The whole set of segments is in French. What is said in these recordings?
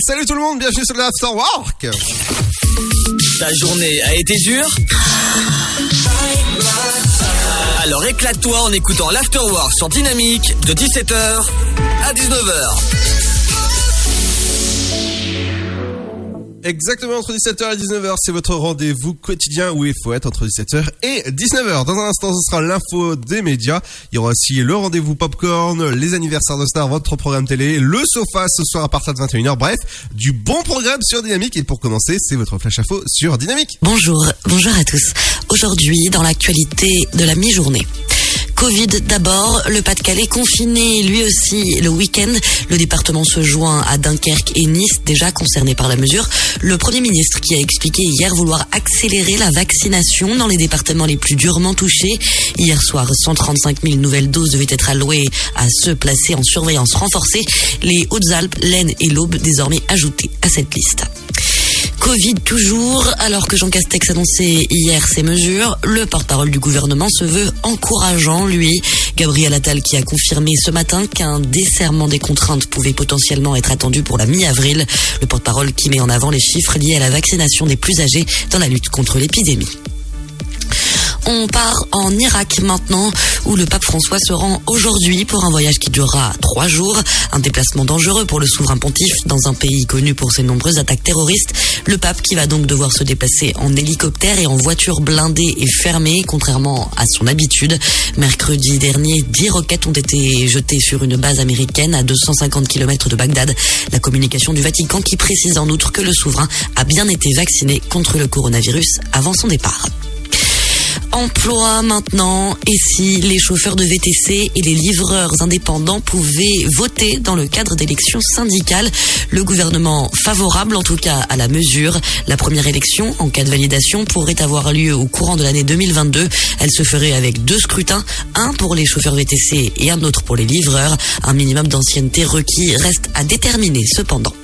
Salut tout le monde, bienvenue sur l'Afterwork Ta journée a été dure Alors éclate-toi en écoutant l'Afterwork sur Dynamique de 17h à 19h. Exactement entre 17h et 19h, c'est votre rendez-vous quotidien où il faut être entre 17h et 19h. Dans un instant, ce sera l'info des médias. Il y aura aussi le rendez-vous popcorn, les anniversaires de stars, votre programme télé, le sofa ce soir à partir de 21h. Bref, du bon programme sur Dynamique. Et pour commencer, c'est votre flash info sur Dynamique. Bonjour, bonjour à tous. Aujourd'hui, dans l'actualité de la mi-journée. Covid d'abord, le Pas-de-Calais confiné lui aussi le week-end. Le département se joint à Dunkerque et Nice, déjà concernés par la mesure. Le Premier ministre qui a expliqué hier vouloir accélérer la vaccination dans les départements les plus durement touchés. Hier soir, 135 000 nouvelles doses devaient être allouées à ceux placés en surveillance renforcée. Les Hautes-Alpes, l'Aisne et l'Aube désormais ajoutés à cette liste. Covid toujours, alors que Jean Castex annonçait hier ces mesures, le porte-parole du gouvernement se veut encourageant, lui. Gabriel Attal qui a confirmé ce matin qu'un desserrement des contraintes pouvait potentiellement être attendu pour la mi-avril. Le porte-parole qui met en avant les chiffres liés à la vaccination des plus âgés dans la lutte contre l'épidémie. On part en Irak maintenant, où le pape François se rend aujourd'hui pour un voyage qui durera trois jours. Un déplacement dangereux pour le souverain pontife dans un pays connu pour ses nombreuses attaques terroristes. Le pape qui va donc devoir se déplacer en hélicoptère et en voiture blindée et fermée, contrairement à son habitude. Mercredi dernier, dix roquettes ont été jetées sur une base américaine à 250 km de Bagdad. La communication du Vatican qui précise en outre que le souverain a bien été vacciné contre le coronavirus avant son départ. Emploi maintenant, et si les chauffeurs de VTC et les livreurs indépendants pouvaient voter dans le cadre d'élections syndicales, le gouvernement favorable en tout cas à la mesure. La première élection, en cas de validation, pourrait avoir lieu au courant de l'année 2022. Elle se ferait avec deux scrutins, un pour les chauffeurs VTC et un autre pour les livreurs. Un minimum d'ancienneté requis reste à déterminer cependant.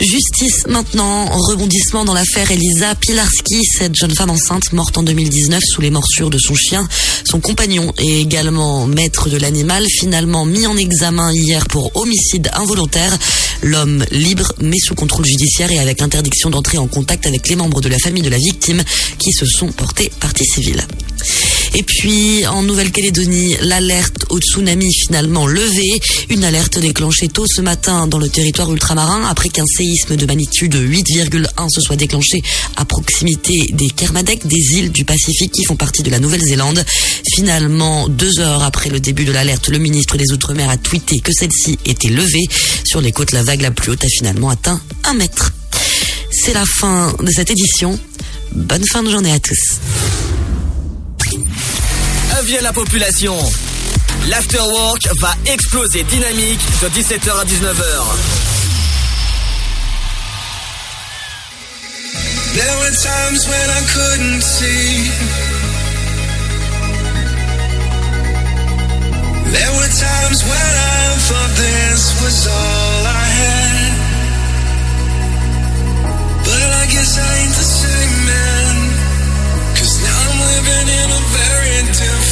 Justice maintenant, rebondissement dans l'affaire Elisa Pilarski, cette jeune femme enceinte morte en 2019 sous les morsures de son chien. Son compagnon est également maître de l'animal, finalement mis en examen hier pour homicide involontaire. L'homme libre mais sous contrôle judiciaire et avec interdiction d'entrer en contact avec les membres de la famille de la victime qui se sont portés partie civile. Et puis, en Nouvelle-Calédonie, l'alerte au tsunami finalement levée. Une alerte déclenchée tôt ce matin dans le territoire ultramarin après qu'un séisme de magnitude 8,1 se soit déclenché à proximité des Kermadec, des îles du Pacifique qui font partie de la Nouvelle-Zélande. Finalement, deux heures après le début de l'alerte, le ministre des Outre-mer a tweeté que celle-ci était levée. Sur les côtes, la vague la plus haute a finalement atteint un mètre. C'est la fin de cette édition. Bonne fin de journée à tous. Avis la population. L'afterwork va exploser dynamique de 17h à 19h. There were times when I couldn't see. There were times when I thought this was all I had. But I guess I ain't the same man. Cause now I'm living in a very different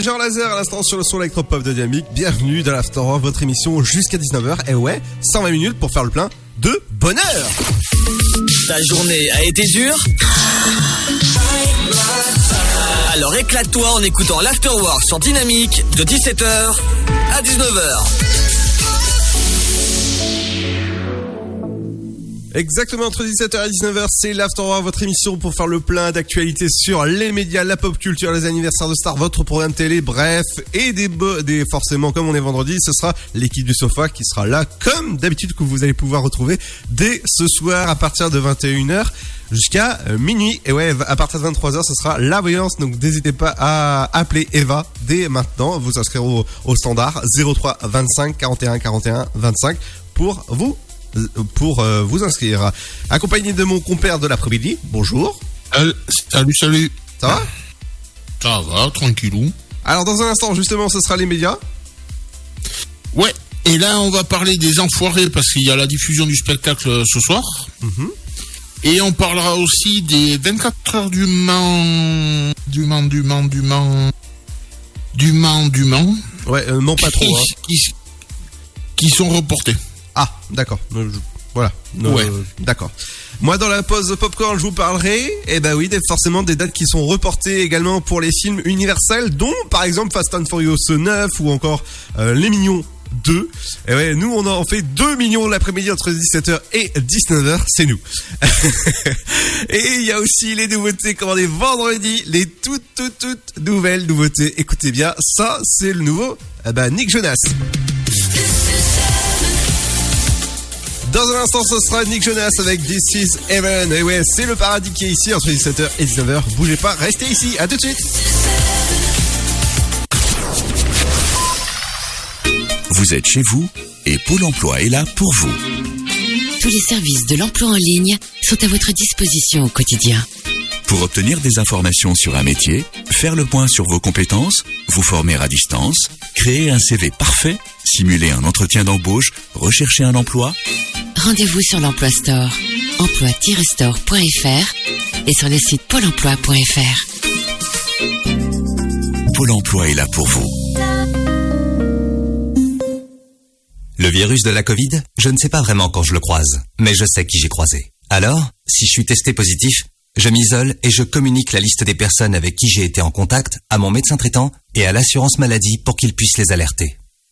Major Laser à l'instant sur le son électropop de Dynamique. Bienvenue dans l'After votre émission jusqu'à 19h. Et ouais, 120 minutes pour faire le plein de bonheur. Ta journée a été dure Alors éclate-toi en écoutant l'Afterwork sur Dynamique de 17h à 19h. Exactement entre 17h et 19h, c'est l'After votre émission pour faire le plein d'actualités sur les médias, la pop culture, les anniversaires de stars, votre programme télé, bref, et des, des forcément comme on est vendredi, ce sera l'équipe du sofa qui sera là comme d'habitude que vous allez pouvoir retrouver dès ce soir à partir de 21h jusqu'à euh, minuit. Et ouais, à partir de 23h, ce sera la voyance. Donc n'hésitez pas à appeler Eva dès maintenant, vous inscrire au, au standard 03 25 41 41 25 pour vous pour euh, vous inscrire. Accompagné de mon compère de l'après-midi. Bonjour. Euh, Salut, salut. Ça va? Ça va, tranquillou. Alors dans un instant, justement, ce sera les médias. Ouais, et là, on va parler des enfoirés parce qu'il y a la diffusion du spectacle ce soir. Et on parlera aussi des 24 heures du Mans. Du Mans, du Mans, du Mans. Du Mans, du Mans. Ouais, euh, non pas trop. hein. qui, qui sont reportés. Ah, d'accord. Euh, Voilà. Euh, Ouais. D'accord. Moi, dans la pause popcorn, je vous parlerai, eh ben oui, des- forcément des dates qui sont reportées également pour les films universels, dont par exemple Fast and Furious 9 ou encore euh, Les Mignons 2. Et ouais, nous, on en fait 2 millions l'après-midi entre 17h et 19h, c'est nous. et il y a aussi les nouveautés commandées vendredi, les toutes, toutes, toutes nouvelles nouveautés. Écoutez bien, ça, c'est le nouveau eh ben, Nick Jonas. Dans un instant, ce sera Nick Jonas avec This Is Heaven. Et ouais, c'est le paradis qui est ici entre 17h et 19h. Bougez pas, restez ici. À tout de suite. Vous êtes chez vous et Pôle emploi est là pour vous. Tous les services de l'emploi en ligne sont à votre disposition au quotidien. Pour obtenir des informations sur un métier, faire le point sur vos compétences, vous former à distance, créer un CV parfait, simuler un entretien d'embauche, rechercher un emploi, Rendez-vous sur l'Emploi Store, emploi-store.fr et sur le site pôle emploi.fr. Pôle emploi est là pour vous. Le virus de la Covid, je ne sais pas vraiment quand je le croise, mais je sais qui j'ai croisé. Alors, si je suis testé positif, je m'isole et je communique la liste des personnes avec qui j'ai été en contact à mon médecin traitant et à l'assurance maladie pour qu'ils puissent les alerter.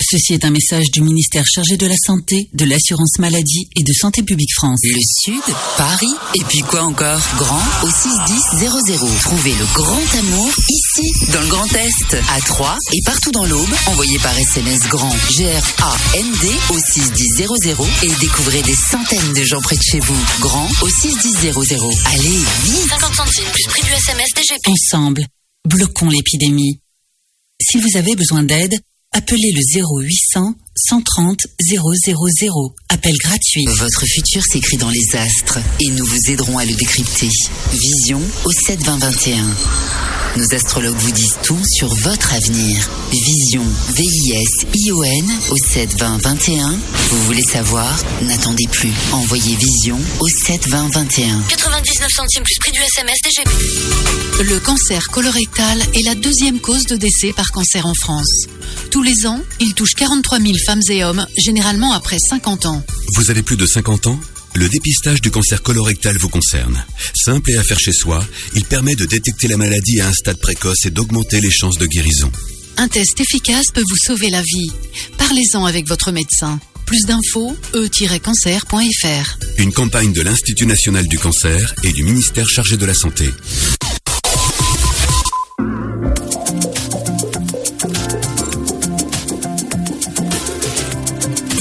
Ceci est un message du ministère chargé de la Santé, de l'Assurance Maladie et de Santé Publique France. Le Sud, Paris, et puis quoi encore? Grand au 61000. Trouvez le grand amour ici, dans le Grand Est, à Troyes et partout dans l'Aube. Envoyez par SMS grand G-R-A-N-D au 61000 et découvrez des centaines de gens près de chez vous. Grand au 61000. Allez, vite 50 centimes plus prix du SMS DGP. Ensemble, bloquons l'épidémie. Si vous avez besoin d'aide, appelez le 0800 130 000. Appel gratuit. Votre futur s'écrit dans les astres et nous vous aiderons à le décrypter. Vision au 72021. Nos astrologues vous disent tout sur votre avenir. Vision, V-I-S-I-O-N au 72021. Vous voulez savoir? N'attendez plus. Envoyez Vision au 72021. 99 centimes plus prix du SMS DGP. Le cancer colorectal est la deuxième cause de décès par cancer en France. Tous les ans, il touche 43 000 femmes et hommes, généralement après 50 ans. Vous avez plus de 50 ans? Le dépistage du cancer colorectal vous concerne. Simple et à faire chez soi, il permet de détecter la maladie à un stade précoce et d'augmenter les chances de guérison. Un test efficace peut vous sauver la vie. Parlez-en avec votre médecin. Plus d'infos, e-cancer.fr. Une campagne de l'Institut national du cancer et du ministère chargé de la santé.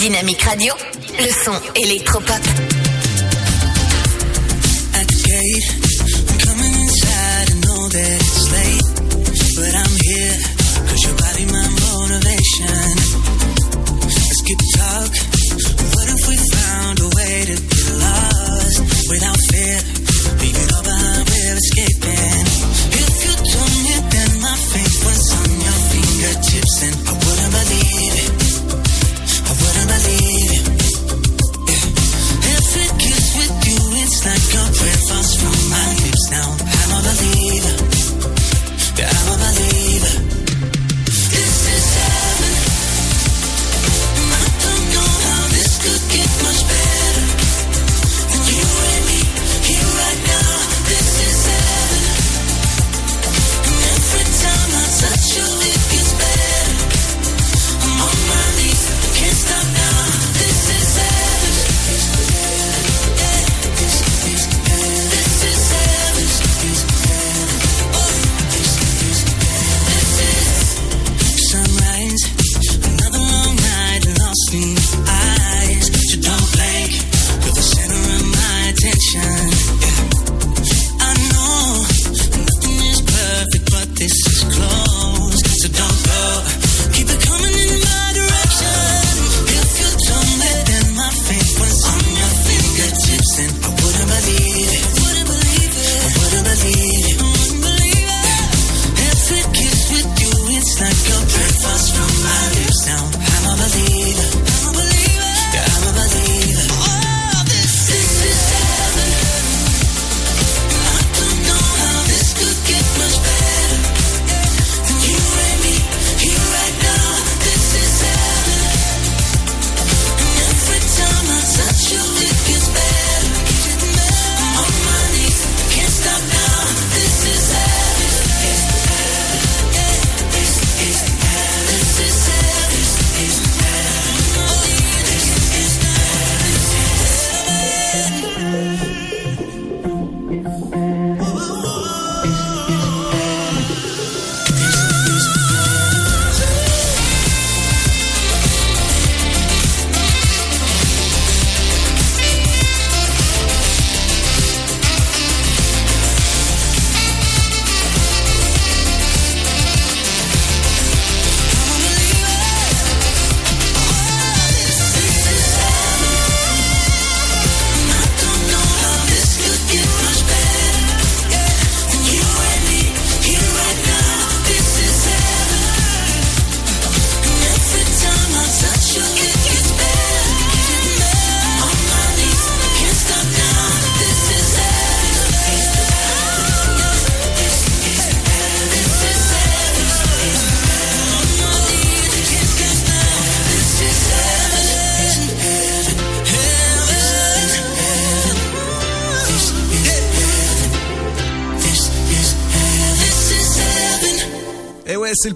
Dynamique Radio, le son électropop. at the. I'm coming inside and know that it's late. But I'm here, cause your body my motivation. Let's keep talk. What if we found a way to get lost without fear? Leave it all we're escaping. Like a prayer falls from my lips. Now I'm a believer.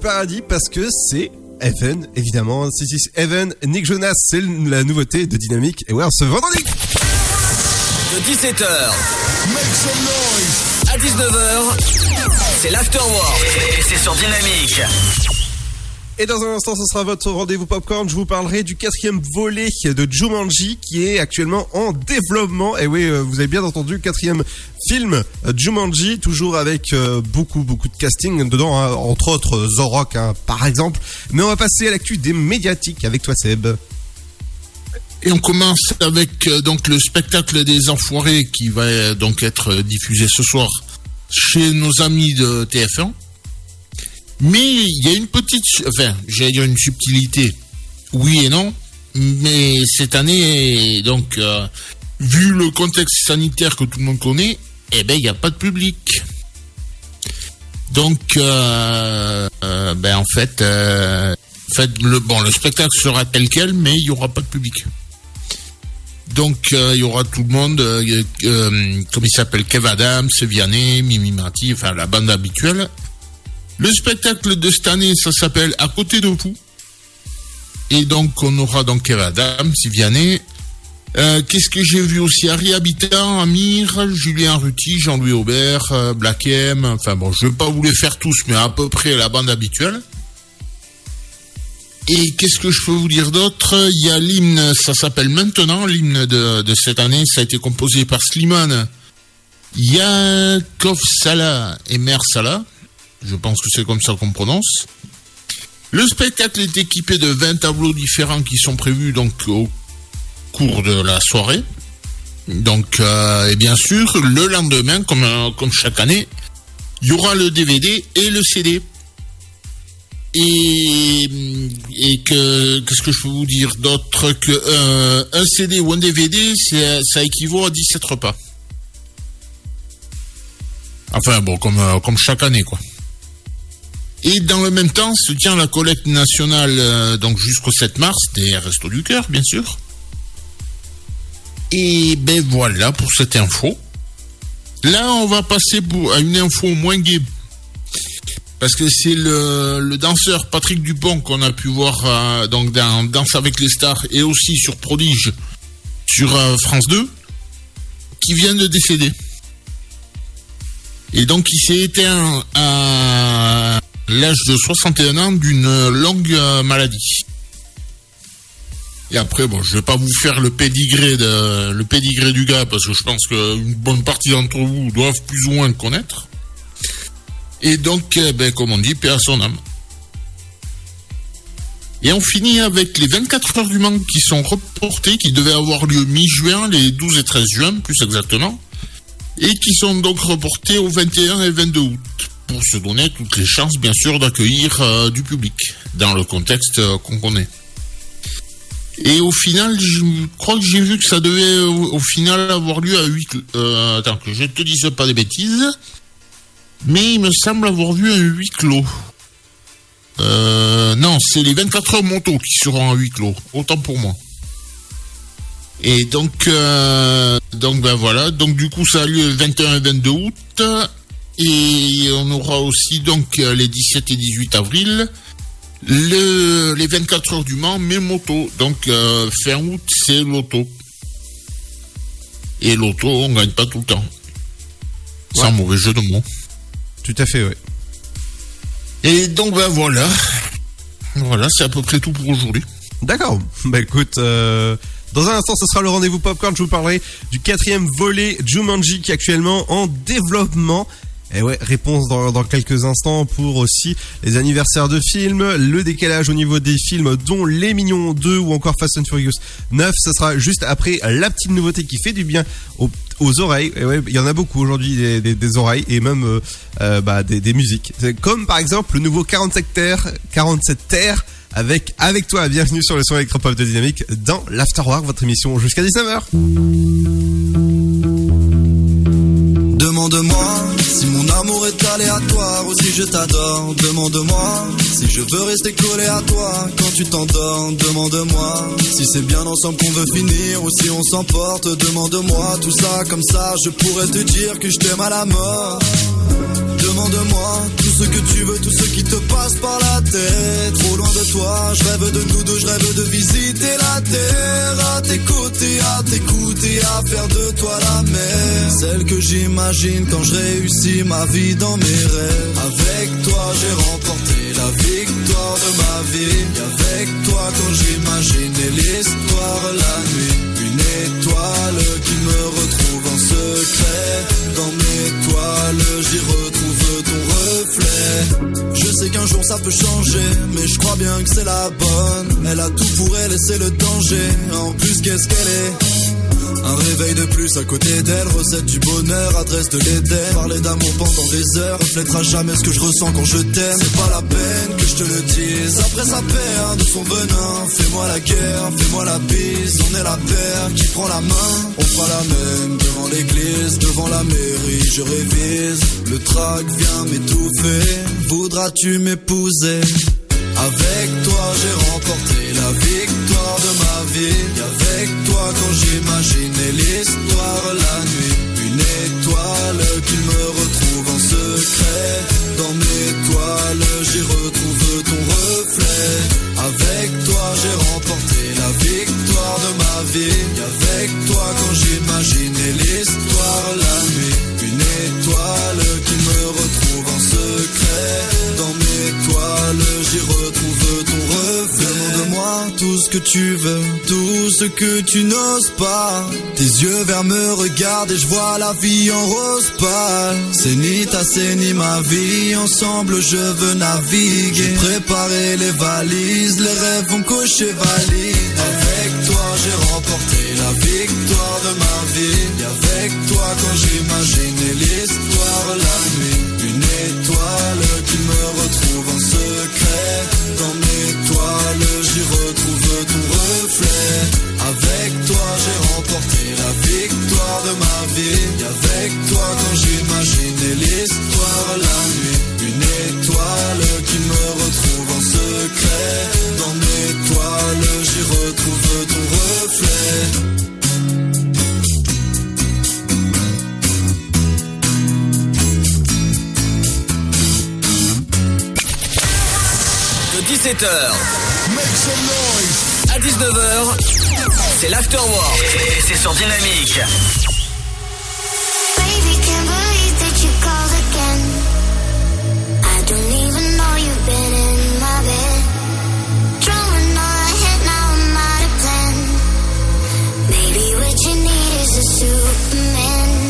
Paradis parce que c'est Evan, évidemment. Si, si, Evan, Nick Jonas, c'est la nouveauté de Dynamique. Et ouais, ce vendredi. De 17h à 19h, c'est l'Afterwork. Et c'est sur Dynamique. Et dans un instant, ce sera votre rendez-vous popcorn. Je vous parlerai du quatrième volet de Jumanji qui est actuellement en développement. Et oui, euh, vous avez bien entendu, quatrième film euh, Jumanji, toujours avec euh, beaucoup, beaucoup de casting dedans, hein, entre autres Zorok, hein, par exemple. Mais on va passer à l'actu des médiatiques avec toi, Seb. Et on commence avec donc le spectacle des Enfoirés qui va donc être diffusé ce soir chez nos amis de TF1. Mais il y a une petite, enfin, j'allais dire une subtilité. Oui et non. Mais cette année, donc, euh, vu le contexte sanitaire que tout le monde connaît, eh ben, il n'y a pas de public. Donc, euh, euh, ben, en fait, le, bon, le spectacle sera tel quel, mais il n'y aura pas de public. Donc il y aura tout le monde, euh, comme il s'appelle, Kev Adams, Vianney, Mimi Marty, enfin la bande habituelle. Le spectacle de cette année, ça s'appelle À côté de vous. Et donc on aura donc Kev Adams, Vianney. Euh, Qu'est-ce que j'ai vu aussi? Harry Habitant, Amir, Julien Ruti, Jean-Louis Aubert, euh, Black M. Enfin bon, je vais pas vous les faire tous, mais à peu près la bande habituelle. Et qu'est-ce que je peux vous dire d'autre? Il y a l'hymne, ça s'appelle Maintenant, l'hymne de, de cette année, ça a été composé par Slimane, Yakov Salah et Mère Salah. Je pense que c'est comme ça qu'on prononce. Le spectacle est équipé de 20 tableaux différents qui sont prévus donc au cours de la soirée. Donc, euh, et bien sûr, le lendemain, comme, euh, comme chaque année, il y aura le DVD et le CD. Et, et que qu'est-ce que je peux vous dire d'autre que euh, un CD ou un DVD, ça équivaut à 17 repas. Enfin bon, comme, comme chaque année quoi. Et dans le même temps se tient la collecte nationale euh, donc jusqu'au 7 mars des Restos du Cœur, bien sûr. Et ben voilà pour cette info. Là, on va passer pour, à une info moins gay. Parce que c'est le, le danseur Patrick Dupont qu'on a pu voir euh, donc dans Danse avec les stars et aussi sur Prodige sur euh, France 2 qui vient de décéder. Et donc il s'est éteint à l'âge de 61 ans d'une longue maladie. Et après, bon, je vais pas vous faire le pédigré du gars parce que je pense qu'une bonne partie d'entre vous doivent plus ou moins le connaître. Et donc, eh ben, comme on dit, paix à son âme. Et on finit avec les 24 heures du Mans qui sont reportées, qui devaient avoir lieu mi-juin, les 12 et 13 juin, plus exactement, et qui sont donc reportées au 21 et 22 août, pour se donner toutes les chances, bien sûr, d'accueillir euh, du public, dans le contexte euh, qu'on connaît. Et au final, je crois que j'ai vu que ça devait euh, au, final avoir lieu à 8... Euh, attends, que je te dise pas des bêtises. Mais il me semble avoir vu un huis clos. Non, c'est les 24 heures moto qui seront à huis clos. Autant pour moi. Et donc, donc ben voilà. Donc du coup, ça a lieu le 21 et 22 août. Et on aura aussi donc euh, les 17 et 18 avril. Le, les 24 heures du Mans, mais moto. Donc euh, fin août, c'est l'auto. Et l'auto, on gagne pas tout le temps. Sans mauvais jeu de mots. Tout à fait, oui. Et donc ben voilà. Voilà, c'est à peu près tout pour aujourd'hui. D'accord. Bah écoute, euh, dans un instant, ce sera le rendez-vous popcorn. Je vous parlerai du quatrième volet Jumanji qui est actuellement en développement. Et ouais, réponse dans, quelques instants pour aussi les anniversaires de films, le décalage au niveau des films, dont Les Mignons 2 ou encore Fast and Furious 9. Ce sera juste après la petite nouveauté qui fait du bien aux, oreilles. Et ouais, il y en a beaucoup aujourd'hui des, oreilles et même euh, euh, bah, des, musiques. Comme par exemple le nouveau 47 terres, 47 terres avec avec toi. Bienvenue sur le son électropop de Dynamique dans l'Afterwork, votre émission jusqu'à 19h. Demande-moi si mon amour est aléatoire ou si je t'adore. Demande-moi si je veux rester collé à toi quand tu t'endors. Demande-moi si c'est bien ensemble qu'on veut finir ou si on s'emporte. Demande-moi tout ça comme ça, je pourrais te dire que je t'aime à la mort. Demande-moi tout ce que tu veux, tout ce qui te passe par la tête. Trop loin de toi, je rêve de nous deux, je rêve de visiter la terre. À tes côtés, à t'écouter, à faire de toi la mer. Celle que j'imagine quand je réussis ma vie dans mes rêves. Avec toi, j'ai remporté la victoire de ma vie. Et avec toi, quand j'imaginais l'histoire la nuit. Une étoile qui me retrouve en secret. Dans mes toiles, j'y retrouve ton reflet. Je sais qu'un jour ça peut changer, mais je crois bien que c'est la bonne. Elle a tout pour elle et c'est le danger. En plus, qu'est-ce qu'elle est? Un réveil de plus à côté d'elle, recette du bonheur, adresse de l'Éden. Parler d'amour pendant des heures, reflètera jamais ce que je ressens quand je t'aime. C'est pas la peine que je te le dise. Après sa perd de son venin, fais-moi la guerre, fais-moi la bise. On est la paire qui prend la main. On fera la même devant l'église, devant la mairie. Je révise, le trac vient m'étouffer. Voudras-tu m'épouser? Avec toi j'ai remporté la victoire de ma vie j'imaginais l'histoire la nuit. Une étoile qu'il me retrouve en secret. Dans mes toiles, j'y retrouve ton reflet. Avec toi, j'ai remporté la victoire de ma vie. Avec toi, quand j'imaginais l'histoire la tout ce que tu veux, tout ce que tu n'oses pas. Tes yeux verts me regardent et je vois la vie en rose pâle. C'est ni ta, c'est ni ma vie. Ensemble je veux naviguer. J'ai préparé les valises, les rêves vont cocher valise. Avec toi j'ai remporté la victoire de ma vie. Et avec toi quand j'imaginais l'histoire la Avec toi j'ai remporté la victoire de ma vie. Et avec toi quand j'imaginais l'histoire la nuit. Une étoile qui me retrouve en secret. Dans mes toiles j'y retrouve ton reflet. De 17h à 19h, c'est l'afterwork. Et c'est sur Dynamique. Baby, can't believe that you called again. I don't even know you've been in my bed. Drawing all ahead, now I'm out of plan. Maybe what you need is a Superman.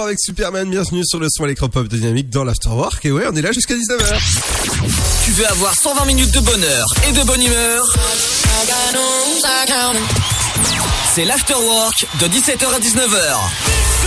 Avec Superman, bienvenue sur le son électropop de Dynamique dans l'Afterwork. Et ouais, on est là jusqu'à 19h. Tu veux avoir 120 minutes de bonheur et de bonne humeur C'est l'afterwork de 17h à 19h.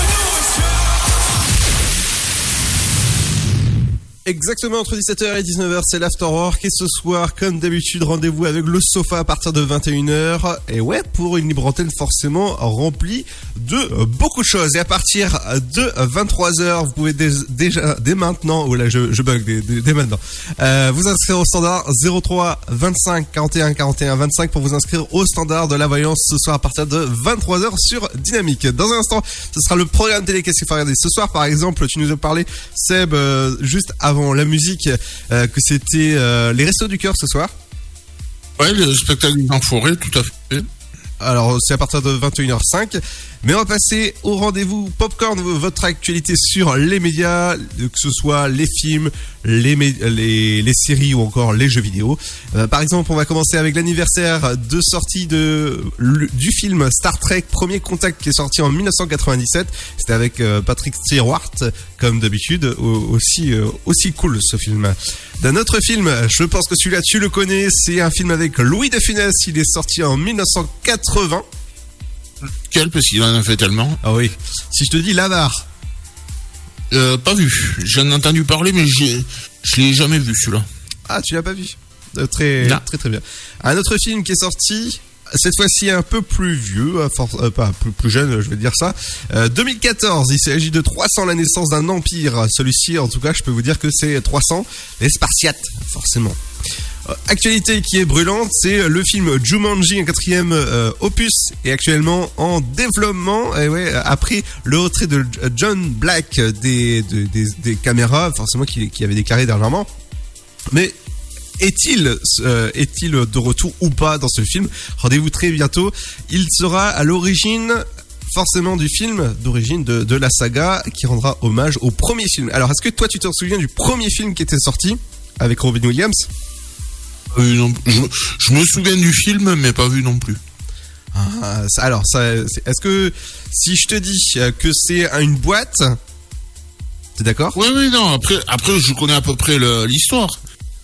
Exactement entre 17h et 19h, c'est l'Afterwork. Et ce soir, comme d'habitude, rendez-vous avec le sofa à partir de 21h. Et ouais, pour une libre antenne forcément remplie de beaucoup de choses. Et à partir de 23h, vous pouvez dé- déjà, dès maintenant, oh là, je, bug dès maintenant, euh, vous inscrire au standard 03 25 41 41 25 pour vous inscrire au standard de la voyance ce soir à partir de 23h sur Dynamique. Dans un instant, ce sera le programme télé qu'est-ce qu'il faut regarder. Ce soir, par exemple, tu nous as parlé, Seb, euh, juste avant la musique, euh, que c'était euh, les Restos du Cœur ce soir. Ouais, le spectacle en forêt, tout à fait. Alors, c'est à partir de 21h05. Mais on va passer au rendez-vous Popcorn, votre actualité sur les médias, que ce soit les films, les, les, séries ou encore les jeux vidéo. Euh, par exemple, on va commencer avec l'anniversaire de sortie de, du film Star Trek Premier Contact qui est sorti en 1997. C'était avec euh, Patrick Stewart, comme d'habitude, au- aussi, euh, aussi cool ce film. D'un autre film, je pense que celui-là tu le connais, c'est un film avec Louis de Funès, il est sorti en 1980. Quel Parce qu'il en a fait tellement. Ah oui. Si je te dis l'avare. Euh, pas vu. J'en ai entendu parler, mais j'ai, je l'ai jamais vu celui-là. Ah, tu l'as pas vu Euh, Très, Non. très, très bien. Un autre film qui est sorti, cette fois-ci un peu plus vieux, euh, pas plus, plus jeune, je vais dire ça. Euh, 2014, il s'agit de 300, la naissance d'un empire. Celui-ci, en tout cas, je peux vous dire que c'est 300, les Spartiates, forcément. Euh, Actualité qui est brûlante, c'est le film Jumanji, un quatrième euh, opus, est actuellement en développement. Et ouais, après le retrait de John Black des, de- des, caméras, forcément qui, avait déclaré dernièrement. Mais est-il euh, est-il de retour ou pas dans ce film? Rendez-vous très bientôt. Il sera à l'origine forcément du film d'origine de, de la saga qui rendra hommage au premier film. Alors est-ce que toi tu te souviens du premier film qui était sorti avec Robin Williams? Non, je, je me souviens du film, mais pas vu non plus. Ah, alors, est-ce que si je te dis euh, que c'est une boîte, t'es d'accord? Oui, oui, non. Après, après, je connais à peu près l'histoire,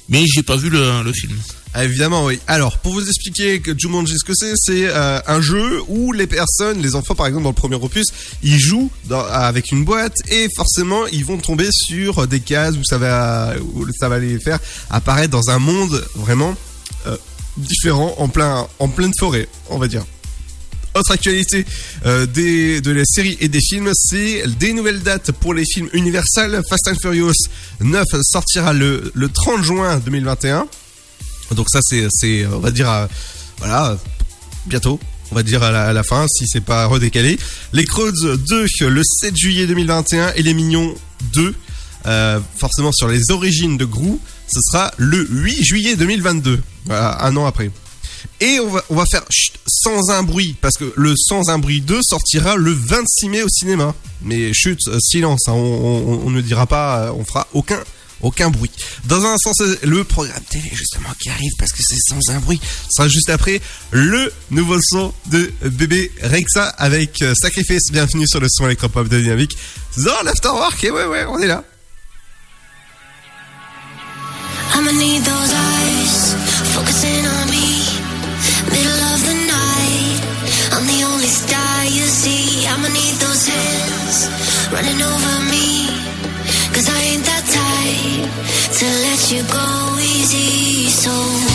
mais j'ai pas vu le, le film. Ah, évidemment, oui. Alors, pour vous expliquer que Jumanji, ce que c'est, c'est euh, un jeu où les personnes, les enfants, par exemple, dans le premier opus, ils jouent dans- avec une boîte et forcément, ils vont tomber sur des cases où ça va, où ça va les faire apparaître dans un monde vraiment euh, différent, en plein, en pleine forêt, on va dire. Autre actualité euh, des, de la série et des films, c'est des nouvelles dates pour les films Universal. Fast and Furious 9 sortira le, le 30 juin 2021. Donc ça, c'est, on va dire, à- voilà, bientôt. On va dire à la, fin, si c'est pas redécalé. Les Crowds 2, le 7 juillet 2021, et Les Mignons 2, euh, forcément sur les origines de Gru, ce sera le 8 juillet 2022, voilà, un an après. Et on va, on va faire chut, sans un bruit, parce que le Sans un bruit 2 sortira le 26 mai au cinéma. Mais chut, euh, silence, hein, on, on- ne dira pas, euh, on fera aucun, aucun bruit. Dans un sens, euh, le programme télé justement qui arrive, parce que c'est sans un bruit, sera juste après le nouveau son de bébé Rexa avec euh, Sacrifice. Bienvenue sur le son électropop de Dynamique. Dans l'Afterwork, et ouais, ouais, on est là. To let you go easy. So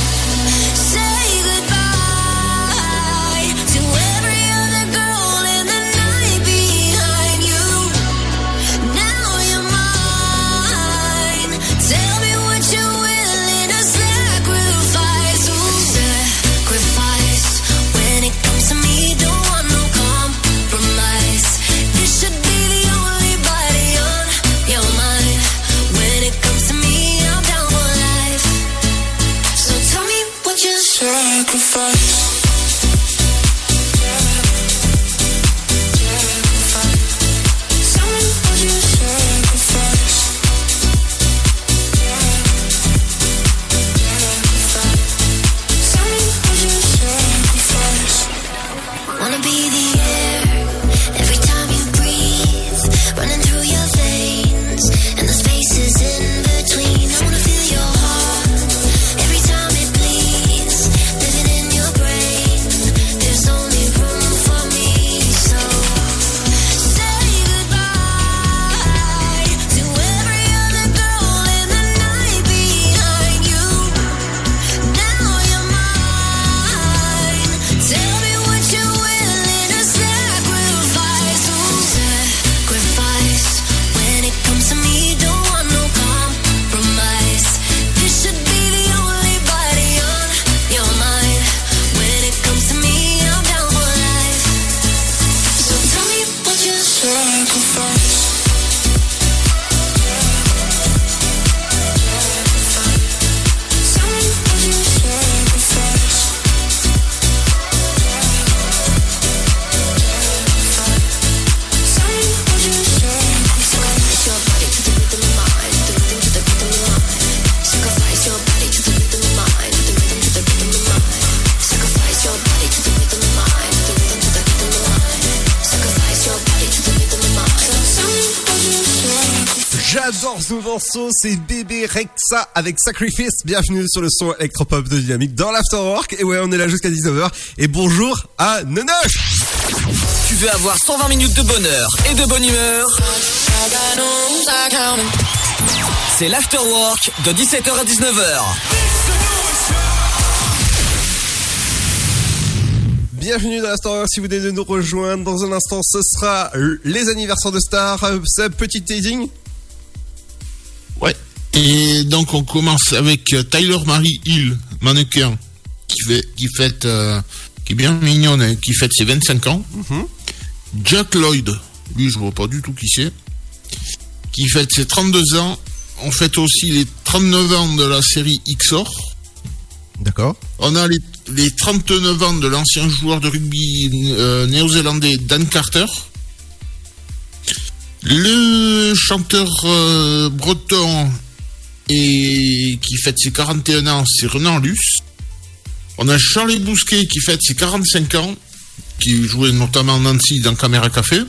morceau, c'est Bébé Rexa avec Sacrifice. Bienvenue sur le son électropop de Dynamique dans l'Afterwork. Et ouais, on est là jusqu'à 19h. Et bonjour à Nonoche veux avoir 120 minutes de bonheur et de bonne humeur, c'est l'afterwork de 17h à 19h. Bienvenue dans l'Astor si vous venez de nous rejoindre. Dans un instant, ce sera les anniversaires de stars. Euh, C'est un petit teasing. Et donc on commence avec euh, Tyler Marie Hill, mannequin, qui fait, qui fête, euh, qui est bien mignonne, hein, qui fête ses 25 ans. Jack Lloyd, lui je vois pas du tout qui c'est, qui fête ses 32 ans. On fête aussi les 39 ans de la série XOR. D'accord. On a les, les 39 ans de l'ancien joueur de rugby euh, néo-zélandais Dan Carter. Le chanteur euh, breton et qui fête ses 41 ans, c'est Renan Luce. On a Charlie Bousquet qui fête ses 45 ans, qui jouait notamment Nancy dans Caméra Café.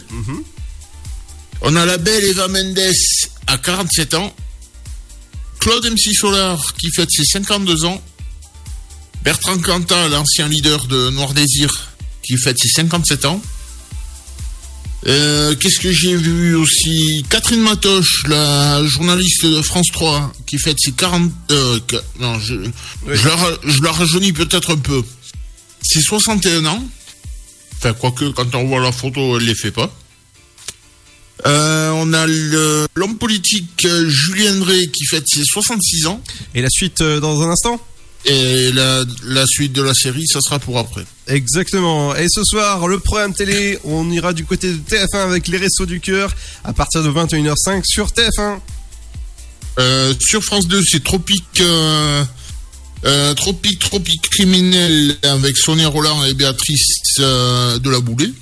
On a la belle Eva Mendes à 47 ans. Claude MC Solar qui fête ses 52 ans. Bertrand Cantat, l'ancien leader de Noir Désir, qui fête ses 57 ans. Euh, Qu'est-ce que j'ai vu aussi? Catherine Matoche, la journaliste de France 3, qui fête ses 40... euh, non, je, je, la, ra- je la rajeunis peut-être un peu. C'est 61 ans. Enfin, quoique, quand on voit la photo, elle les fait pas. Euh, on a l'homme politique euh, Julien Drey qui fête ses 66 ans. Et la suite dans un instant? Et la, la suite de la série, ça sera pour après. Exactement. Et ce soir, le programme télé, on ira du côté de TF1 avec les Restos du Cœur à partir de 21h05 sur TF1. Euh, sur France 2, c'est Tropique, euh, euh, Tropique, Tropique criminel avec Sonia Roland et Béatrice de la Boulée.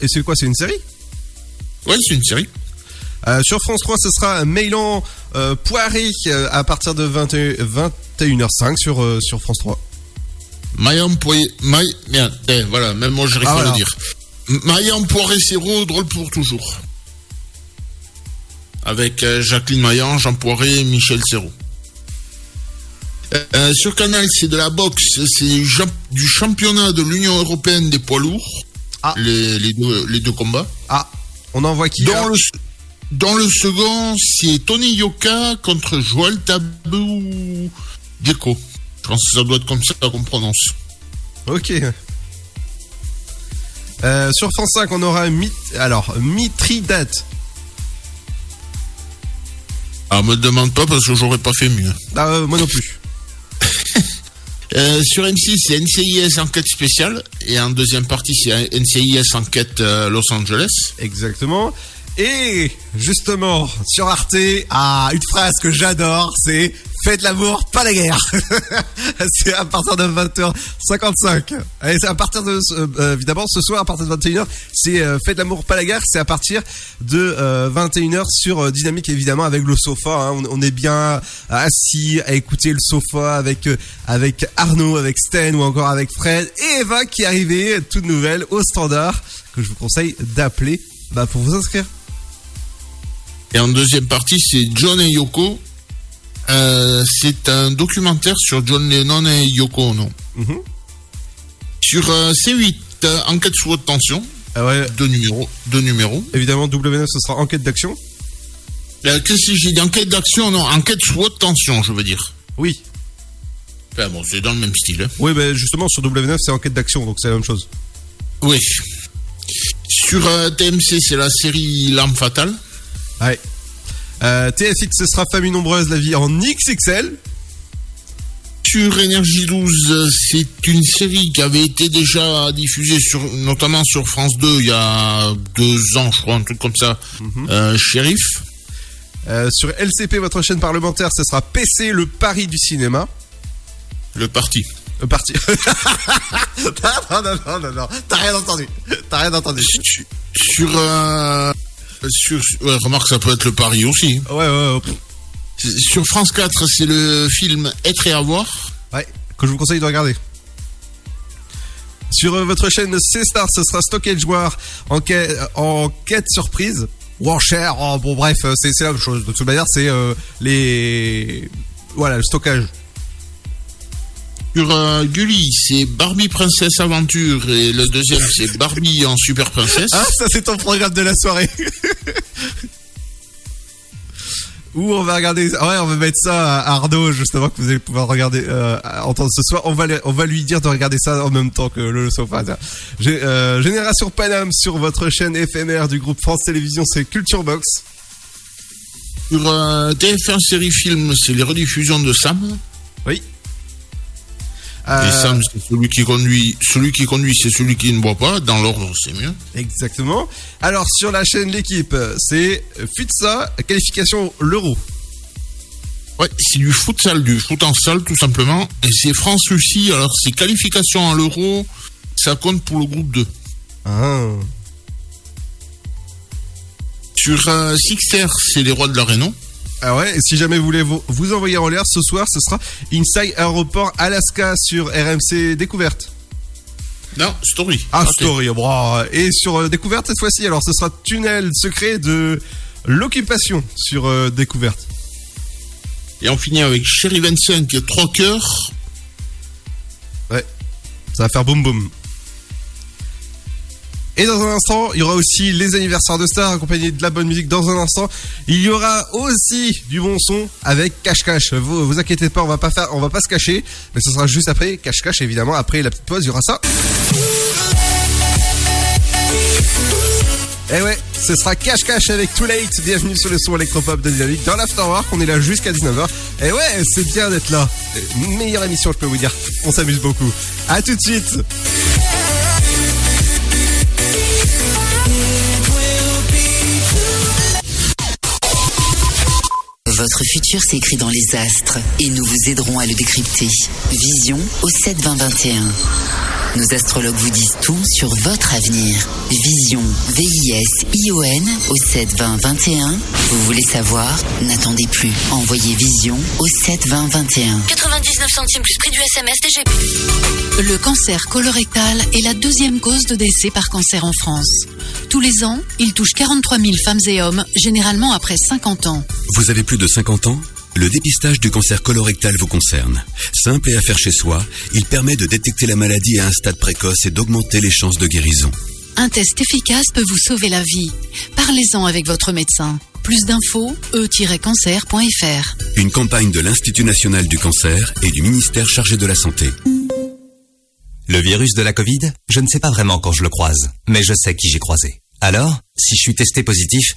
Et c'est quoi C'est une série? Ouais, c'est une série. Sur France 3, ce sera Mailan Poiré à partir de 21, 21h05 sur, euh, sur France 3. Maillan Poiré, Maille, merde, eh, voilà, même moi j'arrive Ah, pas à voilà. le dire. Maillan Poiré Serrault, drôle pour toujours. Avec euh, Jacqueline Maillan, Jean Poiré et Michel Serrault. Euh, sur Canal, c'est de la boxe, c'est du championnat de l'Union Européenne des poids lourds. Les, les deux, les deux combats. Ah, on envoie qui dans là le, dans le second, c'est Tony Yoka contre Joël Tabou Dieko. Je pense que ça doit être comme ça qu'on prononce. Ok. Euh, sur France 5, on aura Mit... alors Mitridate. Ah, me demande pas parce que j'aurais pas fait mieux. Ah, euh, moi non plus. Euh, sur M6, c'est NCIS Enquête spéciale. Et en deuxième partie, c'est NCIS Enquête Los Angeles. Exactement. Et justement, sur Arte, ah, une phrase que j'adore, c'est Faites l'amour, pas la guerre. c'est à partir de 20h55. Et c'est à partir de, ce- euh, évidemment, ce soir, à partir de 21h, c'est euh, Faites l'amour, pas la guerre. C'est à partir de euh, 21h sur euh, Dynamique, évidemment, avec le sofa. hein. On, est bien assis à écouter le sofa avec, euh, avec Arnaud, avec Sten ou encore avec Fred et Eva qui est arrivée, toute nouvelle, au standard, que je vous conseille d'appeler bah, pour vous inscrire. Et en deuxième partie, c'est John et Yoko. Euh, c'est un documentaire sur John Lennon et Yoko Ono. Sur euh, C8, euh, enquête sous haute tension. Deux numéros. Deux numéros. Évidemment, W9, ce sera enquête d'action. Qu'est-ce que j'ai dit Enquête d'action Non, enquête sous haute tension, je veux dire. Oui. Enfin bon, c'est dans le même style. hein. Oui, mais justement, sur W9, c'est enquête d'action, donc c'est la même chose. Oui. Sur TMC, c'est la série L'arme fatale. Ouais. Euh, TFX, ce sera Famille Nombreuse, la vie en XXL. Sur Énergie 12, euh, c'est une série qui avait été déjà diffusée sur, notamment sur France 2 il y a deux ans, je crois, un truc comme ça. Euh, Shérif. Euh, sur LCP, votre chaîne parlementaire, ce sera PC, le pari du cinéma. Le parti. Le parti. non, non, non, non, non. T'as rien entendu. T'as rien entendu. Sur, euh, sur, ouais, remarque, ça peut être le pari aussi. Ouais, ouais, ouais. Sur France 4, c'est le film Être et avoir. Ouais, que je vous conseille de regarder. Sur euh, votre chaîne C-Star, ce sera Stockage War en, quai- en quête surprise. Ou en chair, oh, bon bref, euh, c'est c'est la même chose. De toute manière, c'est euh, les... Voilà, le stockage. Sur euh, Gulli, c'est Barbie Princesse Aventure et le deuxième c'est Barbie en Super Princesse. Ah, ça c'est ton programme de la soirée. Ou on va regarder, ouais, on va mettre ça à Arnaud justement que vous allez pouvoir regarder, euh, entendre ce soir. On va, on va lui dire de regarder ça en même temps que le sofa. Euh, Génération Paname sur votre chaîne éphémère du groupe France Télévisions, c'est Culture Box. Sur euh, TF1 série film, c'est les rediffusions de Sam. Oui. Et Euh, Sam, c'est celui qui conduit. Celui qui conduit, c'est celui qui ne boit pas. Dans l'ordre, c'est mieux. Exactement. Alors sur la chaîne l'équipe, c'est Futsa qualification l'Euro. Ouais, c'est du futsal, du foot en salle, tout simplement. Et c'est France-Russie. Alors, c'est qualification à l'euro. Ça compte pour le groupe 2. Ah. Sur euh, Sixter, c'est les rois de la Rénon. Ah ouais, et si jamais vous voulez vous, vous envoyer en l'air ce soir, ce sera Inside Aéroport Alaska sur RMC Découverte. Non, Story. Ah. Story, bon, et sur euh, Découverte cette fois-ci, alors ce sera Tunnel secret de l'occupation sur euh, Découverte. Et on finit avec Chéri 25 et 3 cœurs. Ouais, ça va faire boum boum. Et dans un instant, il y aura aussi les anniversaires de stars accompagnés de la bonne musique. Dans un instant, il y aura aussi du bon son avec Cache Cache. Vous vous inquiétez pas, on va pas faire, on va pas se cacher, mais ce sera juste après Cache Cache évidemment. Après la petite pause, il y aura ça. Et ouais, ce sera Cache Cache avec Too Late. Bienvenue sur le son électropop de Dynamique dans l'Afterwork. On est là jusqu'à 19h. Et ouais, c'est bien d'être là. Meilleure émission, je peux vous dire. On s'amuse beaucoup. À tout de suite. Votre futur s'écrit dans les astres et nous vous aiderons à le décrypter. Vision au 72021. Nos astrologues vous disent tout sur votre avenir. Vision, V-I-S-I-O-N au 72021. Vous voulez savoir? N'attendez plus. Envoyez Vision au 72021. 99 centimes plus prix du SMS DGP. Le cancer colorectal est la deuxième cause de décès par cancer en France. Tous les ans, il touche 43 000 femmes et hommes, généralement après 50 ans. Vous avez plus de 50 ans Le dépistage du cancer colorectal vous concerne. Simple et à faire chez soi, il permet de détecter la maladie à un stade précoce et d'augmenter les chances de guérison. Un test efficace peut vous sauver la vie. Parlez-en avec votre médecin. Plus d'infos, e-cancer.fr. Une campagne de l'Institut national du cancer et du ministère chargé de la santé. Le virus de la Covid, je ne sais pas vraiment quand je le croise, mais je sais qui j'ai croisé. Alors, si je suis testé positif,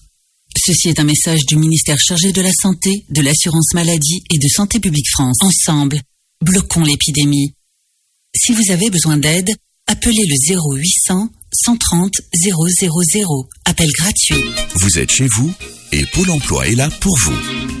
Ceci est un message du ministère chargé de la Santé, de l'Assurance Maladie et de Santé Publique France. Ensemble, bloquons l'épidémie. Si vous avez besoin d'aide, appelez le 0800 130 000. Appel gratuit. Vous êtes chez vous et Pôle emploi est là pour vous.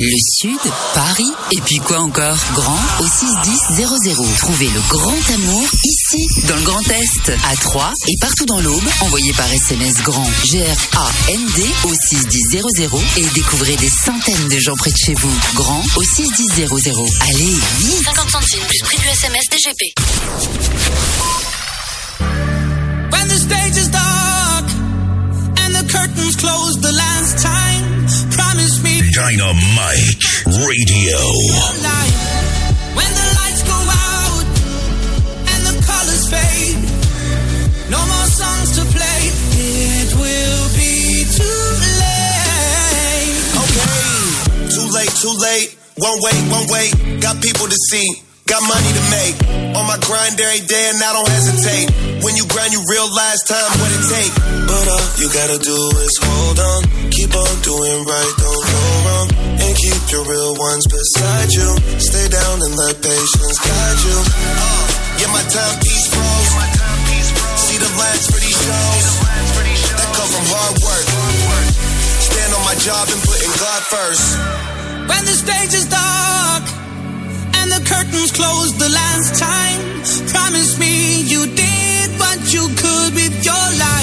Le Sud, Paris, et puis quoi encore? Grand au 61000. Trouvez le grand amour ici, dans le Grand Est, à Troyes et partout dans l'Aube. Envoyez par SMS grand G-R-A-N-D au 61000 et découvrez des centaines de gens près de chez vous. Grand au 61000. Allez, vite 50 centimes plus prix du SMS DGP. When the stage is dark and the curtains close the Dynamite Radio. When the lights go out and the colors fade, no more songs to play. It will be too late. Okay. Too late, too late. One way, one way. Got people to see. Got money to make. On my grind every day and I don't hesitate. When you grind, you realize time what it take. But all you gotta do is hold on. Keep on doing right, don't go wrong. And keep your real ones beside you. Stay down and let patience guide you. Uh, yeah, my timepiece froze. See the lines for these shows. That come from hard work. Stand on my job and putting God first. When the stage is dark your life.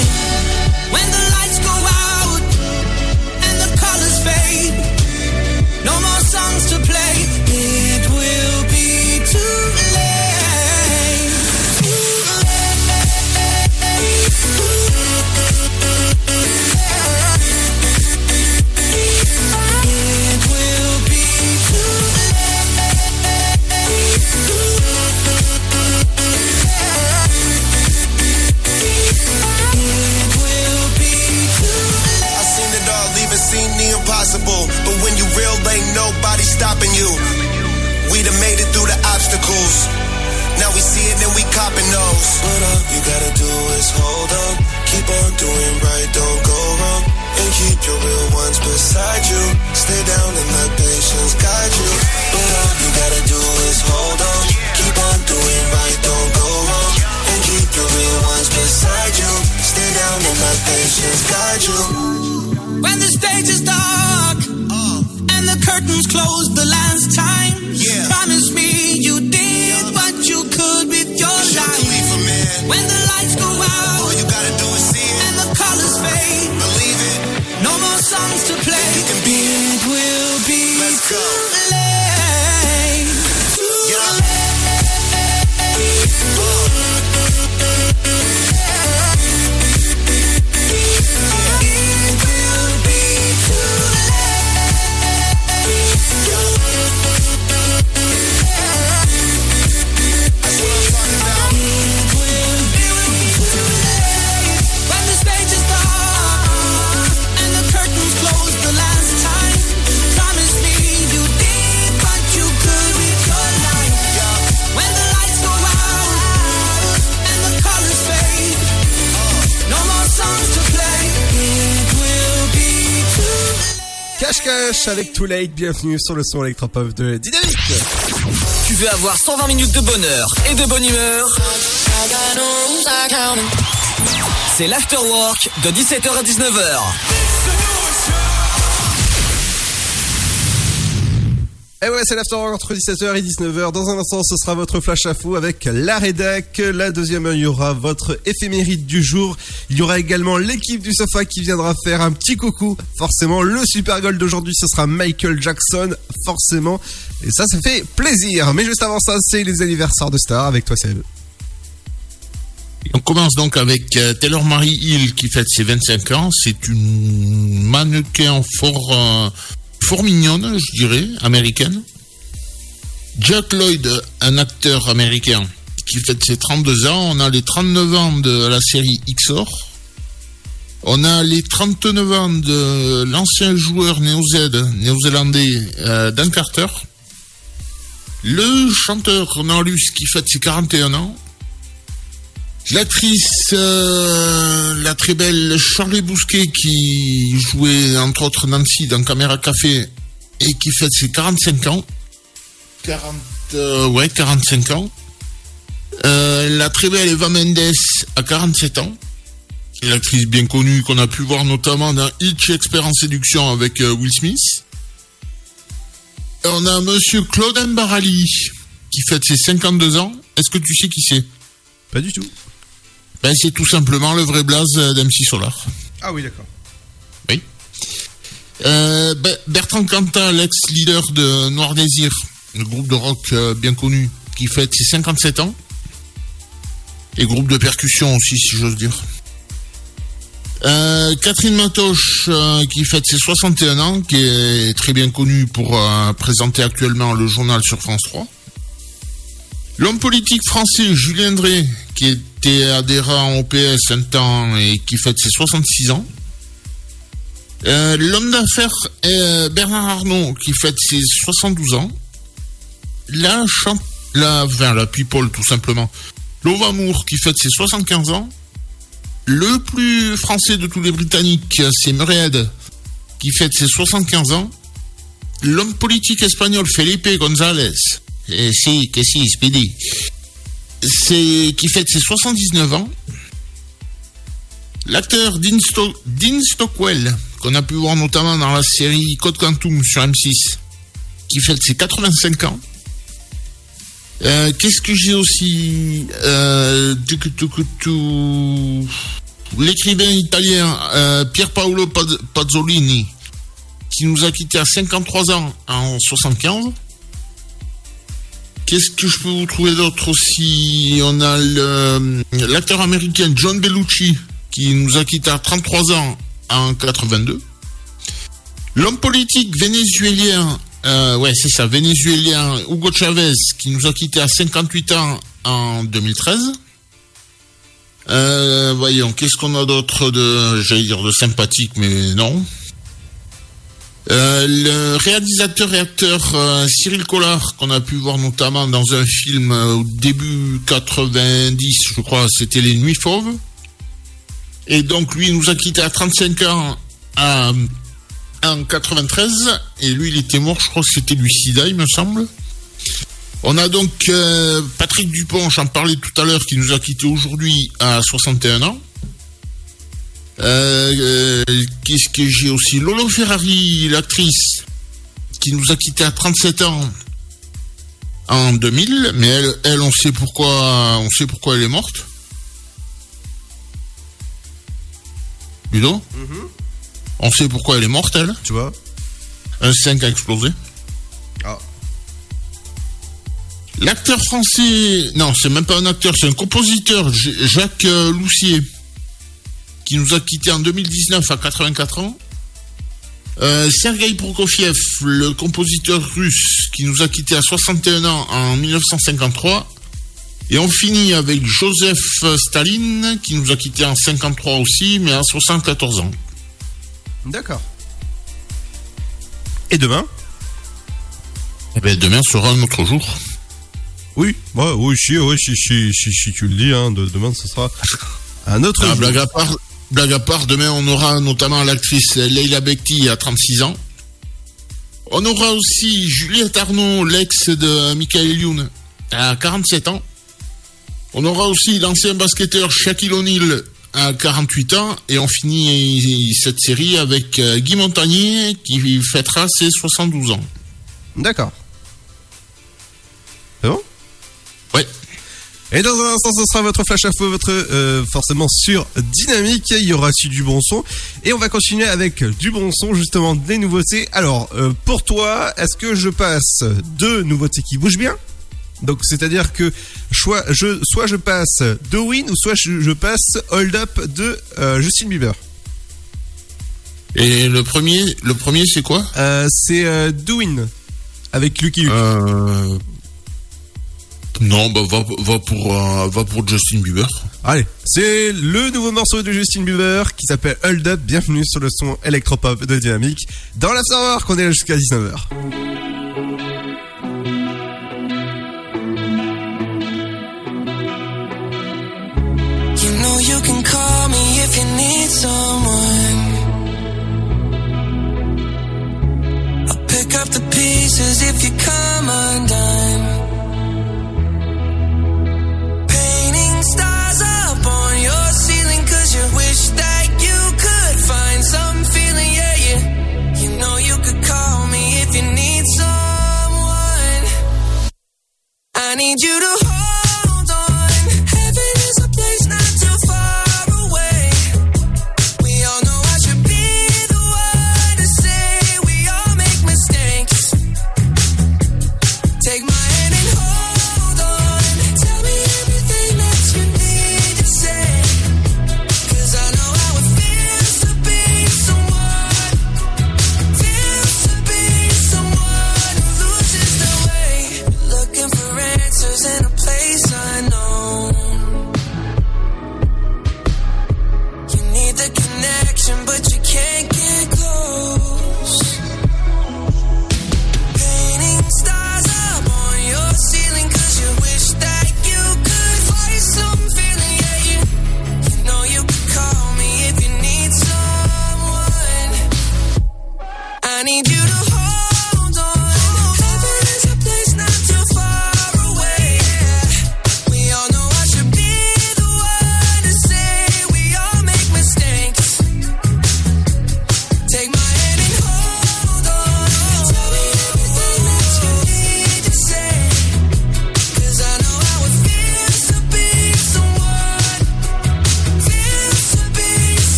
Stopping you. We done made it through the obstacles. Now we see it and we copping those. But all you gotta do is hold on. Keep on doing right, don't go wrong. And keep your real ones beside you. Stay down and let patience guide you. But all you gotta do is hold on. Keep on doing right, don't go wrong. And keep your real ones beside you. Stay down and let patience guide you. When the stage is dark and the curtains close the last time, promise me you did what you could with your life. When the lights go out, all you gotta do is see it, and the colors fade. Believe it. No more songs to play. It will be too late. Avec Too Late, bienvenue sur le son électropop de Dynamique. Tu veux avoir 120 minutes de bonheur et de bonne humeur? C'est l'afterwork de 17h à 19h. Et ouais, c'est l'afterwork entre 17h et 19h. Dans un instant, ce sera votre flash info avec la rédac. La deuxième heure, il y aura votre éphémérite du jour. Il y aura également l'équipe du sofa qui viendra faire un petit coucou. Forcément, le super goal d'aujourd'hui, ce sera Michael Jackson. Forcément. Et ça, ça fait plaisir. Mais juste avant ça, c'est les anniversaires de stars avec toi, Seb. On commence donc avec euh, Taylor Marie Hill qui fête ses 25 ans. C'est une mannequin fort, euh, fort mignonne, je dirais, américaine. Jack Lloyd, un acteur américain qui fête ses 32 ans. On a les 39 ans de la série XOR. On a les 39 ans de l'ancien joueur néo-Z, néo-zélandais euh, Dan Carter. Le chanteur Norlus qui fête ses 41 ans. L'actrice, euh, la très belle Charlie Bousquet qui jouait entre autres Nancy dans Caméra Café et qui fête ses 45 ans. 40, euh, ouais, 45 ans. Euh, la très belle Eva Mendes a 47 ans. L'actrice bien connue qu'on a pu voir notamment dans Hitch Expert en séduction avec euh, Will Smith. Et on a monsieur Claude Mbarali qui fête ses 52 ans. Est-ce que tu sais qui c'est? Pas du tout. Ben, c'est tout simplement le vrai blaze euh, d'MC Solar. Ah oui, d'accord. Oui. Euh, Be- Bertrand Cantat, l'ex-leader de Noir Désir, le groupe de rock euh, bien connu, qui fête ses 57 ans. Et groupe de percussion aussi, si j'ose dire. Euh, Catherine Matoche, euh, qui fête ses 61 ans, qui est très bien connue pour euh, présenter actuellement le journal sur France 3. L'homme politique français Julien Drey, qui était adhérent au PS un temps et qui fête ses 66 ans. Euh, L'homme d'affaires euh, Bernard Arnault, qui fête ses 72 ans. La, la, enfin, la people tout simplement. Lovamour qui fête ses 75 ans. Le plus français de tous les Britanniques, c'est Murray qui fête ses 75 ans. L'homme politique espagnol Felipe González, si, que si, Speedy, c'est qui fête ses 79 ans. L'acteur Dean, Sto- Dean Stockwell, qu'on a pu voir notamment dans la série Code Quantum sur M6, qui fête ses 85 ans. Euh, Qu'est-ce que j'ai aussi euh, L'écrivain italien euh, Pier Paolo Paz- Pazzolini, qui nous a quittés à 53 ans en 75. Qu'est-ce que je peux vous trouver d'autre aussi On a le- l'acteur américain John Bellucci, qui nous a quittés à 33 ans en 82. L'homme politique vénézuélien, euh, ouais c'est ça, vénézuélien Hugo Chavez, qui nous a quittés à 58 ans en 2013. Euh, voyons, qu'est-ce qu'on a d'autre de, j'allais dire de sympathique, mais non. Euh, le réalisateur et acteur euh, Cyril Collard, qu'on a pu voir notamment dans un film euh, au début 90, je crois, c'était Les Nuits Fauves. Et donc lui nous a quitté à 35 ans en 93, et lui il était mort, je crois que c'était du il me semble. On a donc Patrick Dupont, j'en parlais tout à l'heure, qui nous a quitté aujourd'hui à 61 ans. Euh, euh, Qu'est-ce que j'ai aussi Lolo Ferrari, l'actrice, qui nous a quitté à 37 ans en 2000, mais elle, elle, on sait pourquoi, on sait pourquoi elle est morte. Ludo On sait pourquoi elle est morte, elle Tu vois Un 5 a explosé. Ah. L'acteur français, non, c'est même pas un acteur, c'est un compositeur, Jacques euh, Loussier, qui nous a quittés en 2019 à 84 ans. Euh, Sergei Prokofiev, le compositeur russe, qui nous a quittés à 61 ans en 1953. Et on finit avec Joseph Staline, qui nous a quittés en 53 aussi, mais à 74 ans. D'accord. Et demain? Eh ben, demain sera un autre jour. Oui, ouais, oui, si, oui, si, si, si, si tu le dis, hein, de- demain ce sera un autre Ah, jour. blague, à part, blague à part, demain on aura notamment l'actrice Leila Bekti à 36 ans. On aura aussi Juliette Arnaud, l'ex de Michael Youn, à 47 ans. On aura aussi l'ancien basketteur Shaquille O'Neal à 48 ans. Et on finit cette série avec Guy Montagnier qui fêtera ses 72 ans. D'accord. Et dans un instant, ce sera votre flash info, votre euh, forcément sur Dynamique. Il y aura aussi du bon son. Et on va continuer avec du bon son, justement, des nouveautés. Alors, euh, pour toi, est-ce que je passe deux nouveautés qui bougent bien? Donc c'est-à-dire que soit je, soit je passe The Win ou soit je, je passe Hold Up de euh, Justin Bieber. Et le premier, le premier c'est quoi? Euh, C'est euh, The Win avec Lucky Luke. Euh, Non, bah va, va pour euh, va pour Justin Bieber. Allez, c'est le nouveau morceau de Justin Bieber qui s'appelle Hold Up. Bienvenue sur le son électropop de Dynamique dans l'Afterwork. On est là jusqu'à 19h. You know you can call me if you need someone. I'll pick up the pieces if you come undone. I need you to hold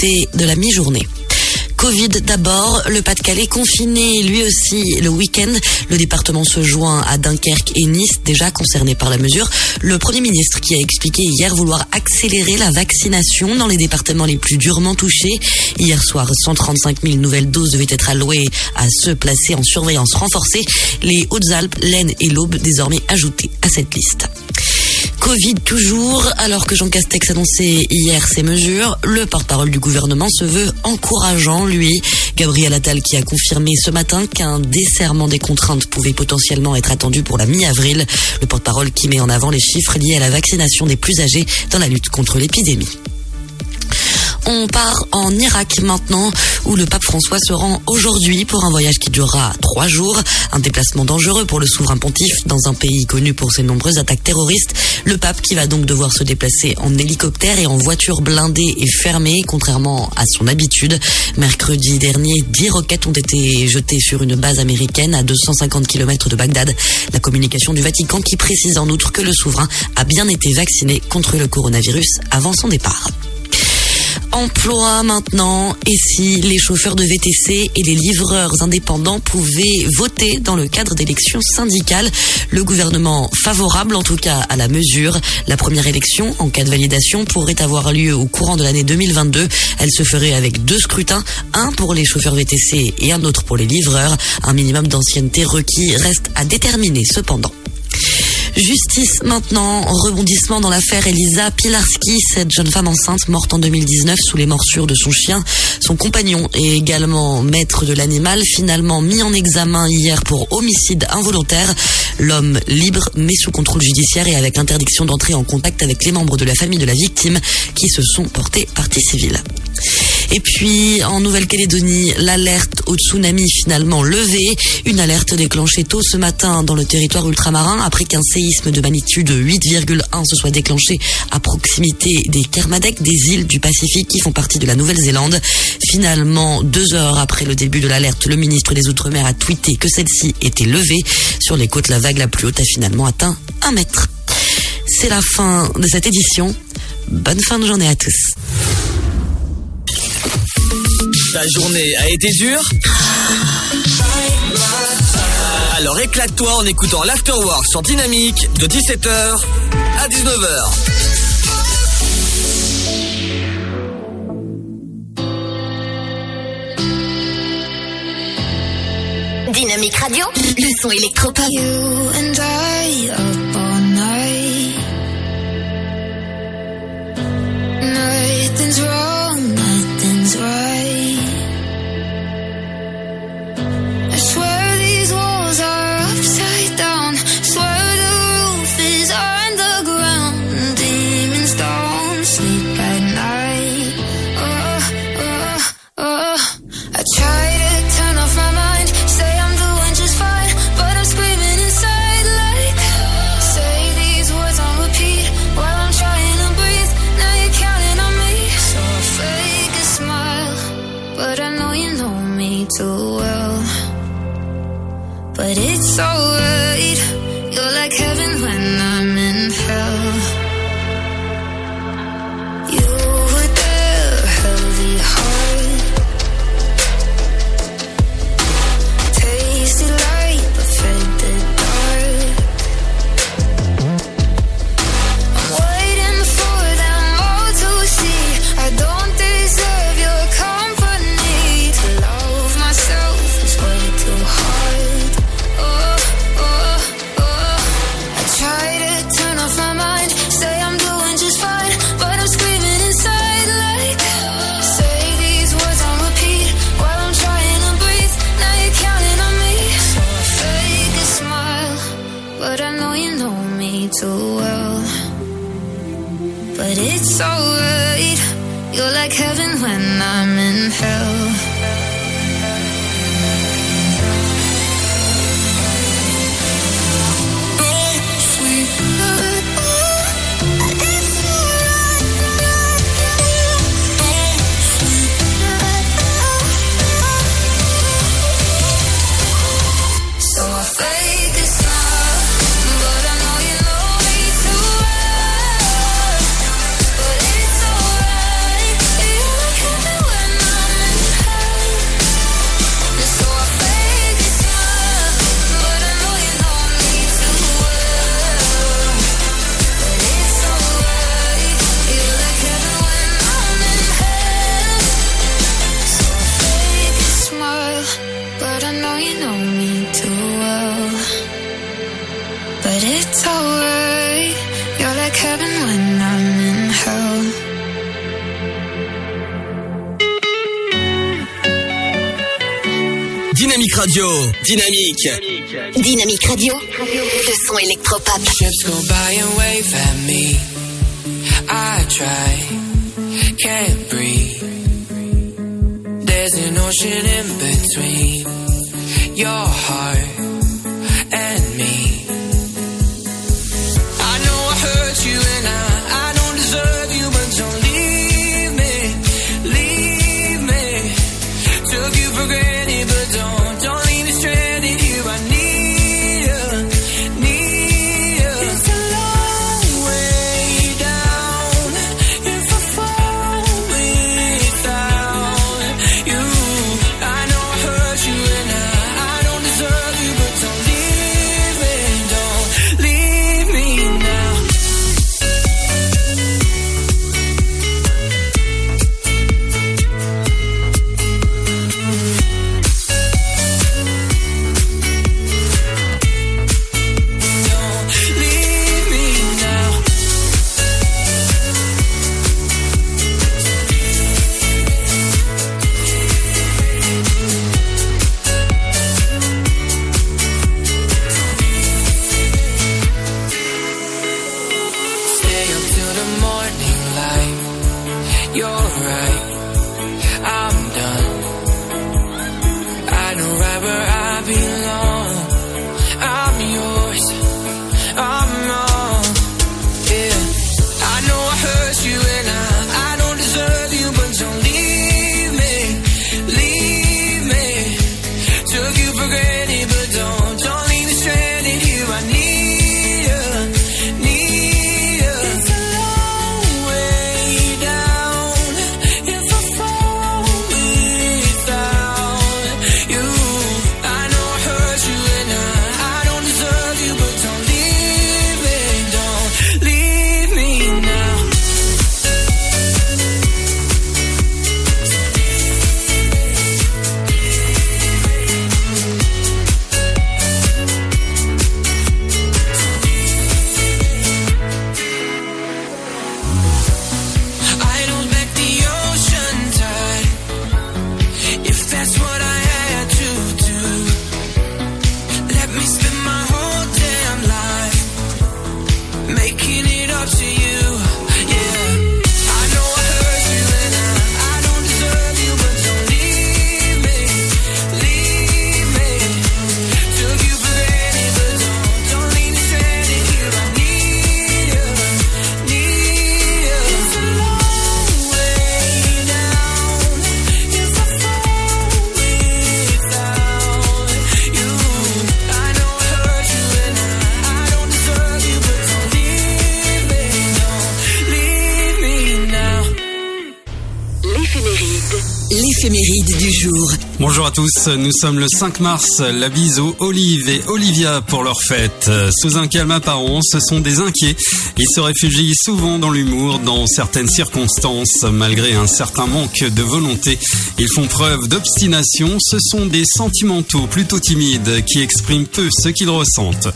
de la mi-journée. Covid d'abord, le Pas-de-Calais confiné lui aussi le week-end. Le département se joint à Dunkerque et Nice, déjà concernés par la mesure. Le Premier ministre qui a expliqué hier vouloir accélérer la vaccination dans les départements les plus durement touchés. Hier soir, 135 000 nouvelles doses devaient être allouées à ceux placés en surveillance renforcée. Les Hautes-Alpes, l'Aisne et l'Aube désormais ajoutés à cette liste. Covid toujours, alors que Jean Castex annonçait hier ces mesures, le porte-parole du gouvernement se veut encourageant, lui. Gabriel Attal qui a confirmé ce matin qu'un desserrement des contraintes pouvait potentiellement être attendu pour la mi-avril. Le porte-parole qui met en avant les chiffres liés à la vaccination des plus âgés dans la lutte contre l'épidémie. On part en Irak maintenant, où le pape François se rend aujourd'hui pour un voyage qui durera trois jours. Un déplacement dangereux pour le souverain pontife dans un pays connu pour ses nombreuses attaques terroristes. Le pape qui va donc devoir se déplacer en hélicoptère et en voiture blindée et fermée, contrairement à son habitude. Mercredi dernier, dix roquettes ont été jetées sur une base américaine à 250 km de Bagdad. La communication du Vatican qui précise en outre que le souverain a bien été vacciné contre le coronavirus avant son départ. Emploi maintenant, et si les chauffeurs de VTC et les livreurs indépendants pouvaient voter dans le cadre d'élections syndicales, le gouvernement favorable en tout cas à la mesure. La première élection, en cas de validation, pourrait avoir lieu au courant de l'année 2022. Elle se ferait avec deux scrutins, un pour les chauffeurs VTC et un autre pour les livreurs. Un minimum d'ancienneté requis reste à déterminer cependant. Justice maintenant, rebondissement dans l'affaire Elisa Pilarski, cette jeune femme enceinte morte en 2019 sous les morsures de son chien. Son compagnon est également maître de l'animal, finalement mis en examen hier pour homicide involontaire. L'homme libre mais sous contrôle judiciaire et avec interdiction d'entrer en contact avec les membres de la famille de la victime qui se sont portés partie civile. Et puis, en Nouvelle-Calédonie, l'alerte au tsunami finalement levée. Une alerte déclenchée tôt ce matin dans le territoire ultramarin après qu'un séisme de magnitude 8,1 se soit déclenché à proximité des Kermadec, des îles du Pacifique qui font partie de la Nouvelle-Zélande. Finalement, deux heures après le début de l'alerte, le ministre des Outre-mer a tweeté que celle-ci était levée. Sur les côtes, la vague la plus haute a finalement atteint un mètre. C'est la fin de cette édition. Bonne fin de journée à tous. Ta journée a été dure Alors éclate-toi en écoutant l'Afterwork sur Dynamique de 17h à 19h. Dynamique Radio, le son électropop. You and I up all night. Nothing's wrong. Dynamique Radio, le son électropop. Ships go by and wave at me. I try, can't breathe. There's an ocean in between your heart. Nous sommes le 5 mars, la bise Olive et Olivia pour leur fête. Sous un calme apparent, ce sont des inquiets. Ils se réfugient souvent dans l'humour, dans certaines circonstances, malgré un certain manque de volonté. Ils font preuve d'obstination, ce sont des sentimentaux plutôt timides qui expriment peu ce qu'ils ressentent.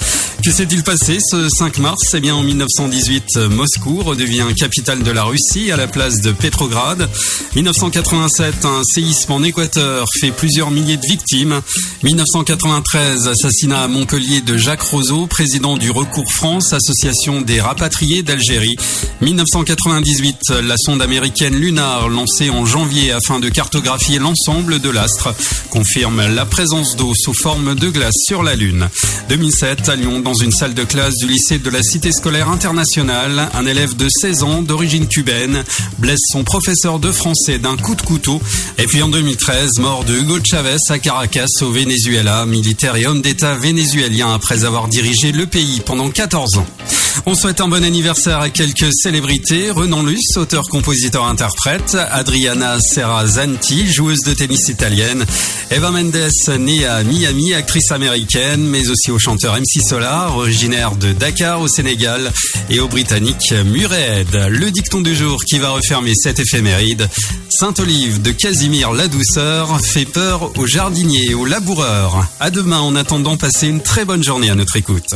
Que s'est-il passé ce 5 mars? Eh bien en 1918, Moscou redevient capitale de la Russie à la place de Petrograd. 1987, un séisme en Équateur fait plusieurs milliers de victimes. 1993, assassinat à Montpellier de Jacques Roseau, président du Recours France, association des rapatriés d'Algérie. 1998, la sonde américaine Lunar, lancée en janvier afin de cartographier l'ensemble de l'astre, confirme la présence d'eau sous forme de glace sur la Lune. 2007, à Lyon, une salle de classe du lycée de la Cité scolaire internationale, un élève de 16 ans d'origine cubaine blesse son professeur de français d'un coup de couteau. Et puis en 2013, mort de Hugo Chavez à Caracas au Venezuela, militaire et homme d'État vénézuélien après avoir dirigé le pays pendant 14 ans. On souhaite un bon anniversaire à quelques célébrités. Renan Luce, auteur, compositeur, interprète. Adriana Serrazanti, joueuse de tennis italienne. Eva Mendes, née à Miami, actrice américaine, mais aussi au chanteur MC Solar, originaire de Dakar au Sénégal, et au britannique Murehead. Le dicton du jour qui va refermer cette éphéméride. Sainte-Olive de Casimir la douceur fait peur aux jardiniers et aux laboureurs. À demain en attendant, passez une très bonne journée à notre écoute.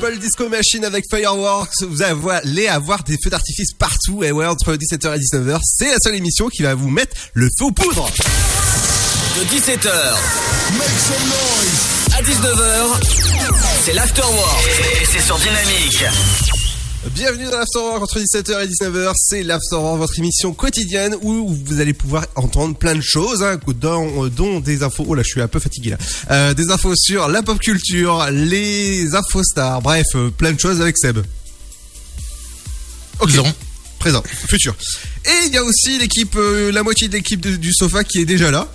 Purple Disco Machine avec Fireworks, vous allez avoir des feux d'artifice partout, et ouais, entre 17h et 19h, c'est la seule émission qui va vous mettre le feu aux poudres. De 17h à 19h, c'est l'Afterwork et c'est sur Dynamique. Bienvenue dans l'Afterwork entre 17h et 19h, c'est l'Afterwork, votre émission quotidienne où vous allez pouvoir entendre plein de choses, hein, dont, dont des infos, oh là je suis un peu fatigué là, Euh, des infos sur la pop culture, les infos stars, bref, euh, plein de choses avec Seb. Ok. Présent, futur. Et il y a aussi l'équipe, euh, la moitié de l'équipe du sofa qui est déjà là.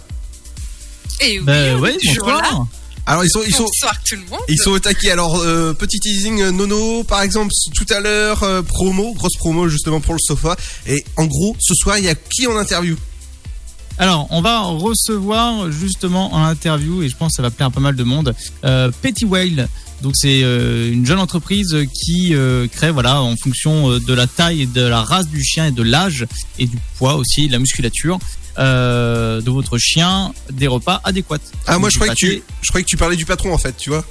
Et oui, Ben on ouais, est toujours bonsoir. là. Alors ils sont, ils sont, Bonsoir tout le monde. ils sont au taquet. Alors euh, petit teasing, euh, Nono par exemple tout à l'heure euh, promo, grosse promo justement pour le sofa. Et en gros ce soir il y a qui en interview? Alors, on va recevoir justement en interview, et je pense que ça va plaire à pas mal de monde, euh, Petty Whale. Donc c'est euh, une jeune entreprise qui euh, crée, voilà, en fonction de la taille et de la race du chien et de l'âge et du poids aussi, de la musculature euh, de votre chien, des repas adéquats. Ah moi je croyais que tu, pâté. je croyais que tu parlais du patron en fait, tu vois.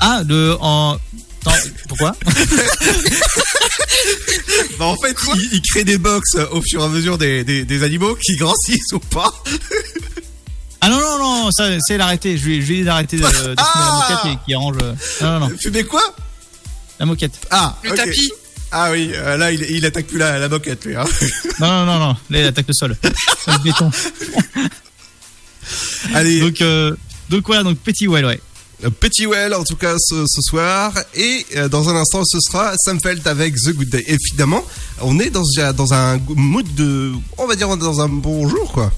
Ah, le en Attends, pourquoi Bah en fait il, il crée des box au fur et à mesure des, des, des animaux qui grandissent ou pas. Ah non non non, ça c'est l'arrêter. Je lui, ai dit d'arrêter de, de fumer la moquette et qui arrange. euh, Non non non. Fumer quoi? La moquette. Ah Le tapis. Ah oui, euh, là il, il attaque plus la, la moquette lui. Hein. Non, non, non, non. Là, il attaque le sol. le béton. Allez. Donc, euh, donc voilà, donc Petit Well, ouais. Euh, Petit Well en tout cas ce, ce soir et euh, dans un instant ce sera Sam Felt avec The Good Day. Évidemment, on est dans, dans un mood de, on va dire dans un bon jour quoi.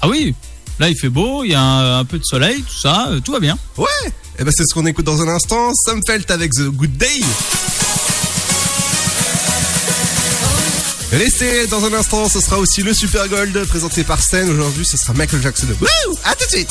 Ah oui, là il fait beau, il y a un, un peu de soleil, tout ça, tout va bien. Ouais, et ben c'est ce qu'on écoute dans un instant. Sam Felt avec The Good Day. Restez dans un instant, ce sera aussi le Super Gold présenté par Stan. Aujourd'hui, ce sera Michael Jackson. Wouh À tout de suite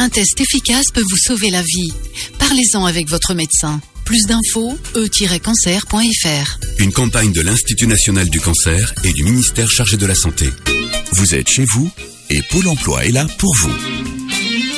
Un test efficace peut vous sauver la vie. Parlez-en avec votre médecin. Plus d'infos, e-cancer.fr. Une campagne de l'Institut national du cancer et du ministère chargé de la santé. Vous êtes chez vous et Pôle emploi est là pour vous.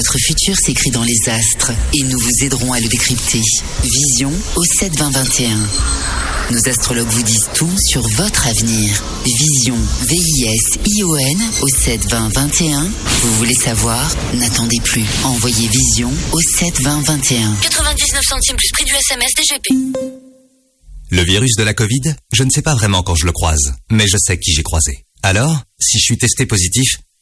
Votre futur s'écrit dans les astres et nous vous aiderons à le décrypter. Vision au 72021. Nos astrologues vous disent tout sur votre avenir. Vision, V-I-S-I-O-N au 72021. Vous voulez savoir? N'attendez plus. Envoyez Vision au 72021. 99 centimes plus prix du SMS DGP. Le virus de la Covid, je ne sais pas vraiment quand je le croise, mais je sais qui j'ai croisé. Alors, si je suis testé positif,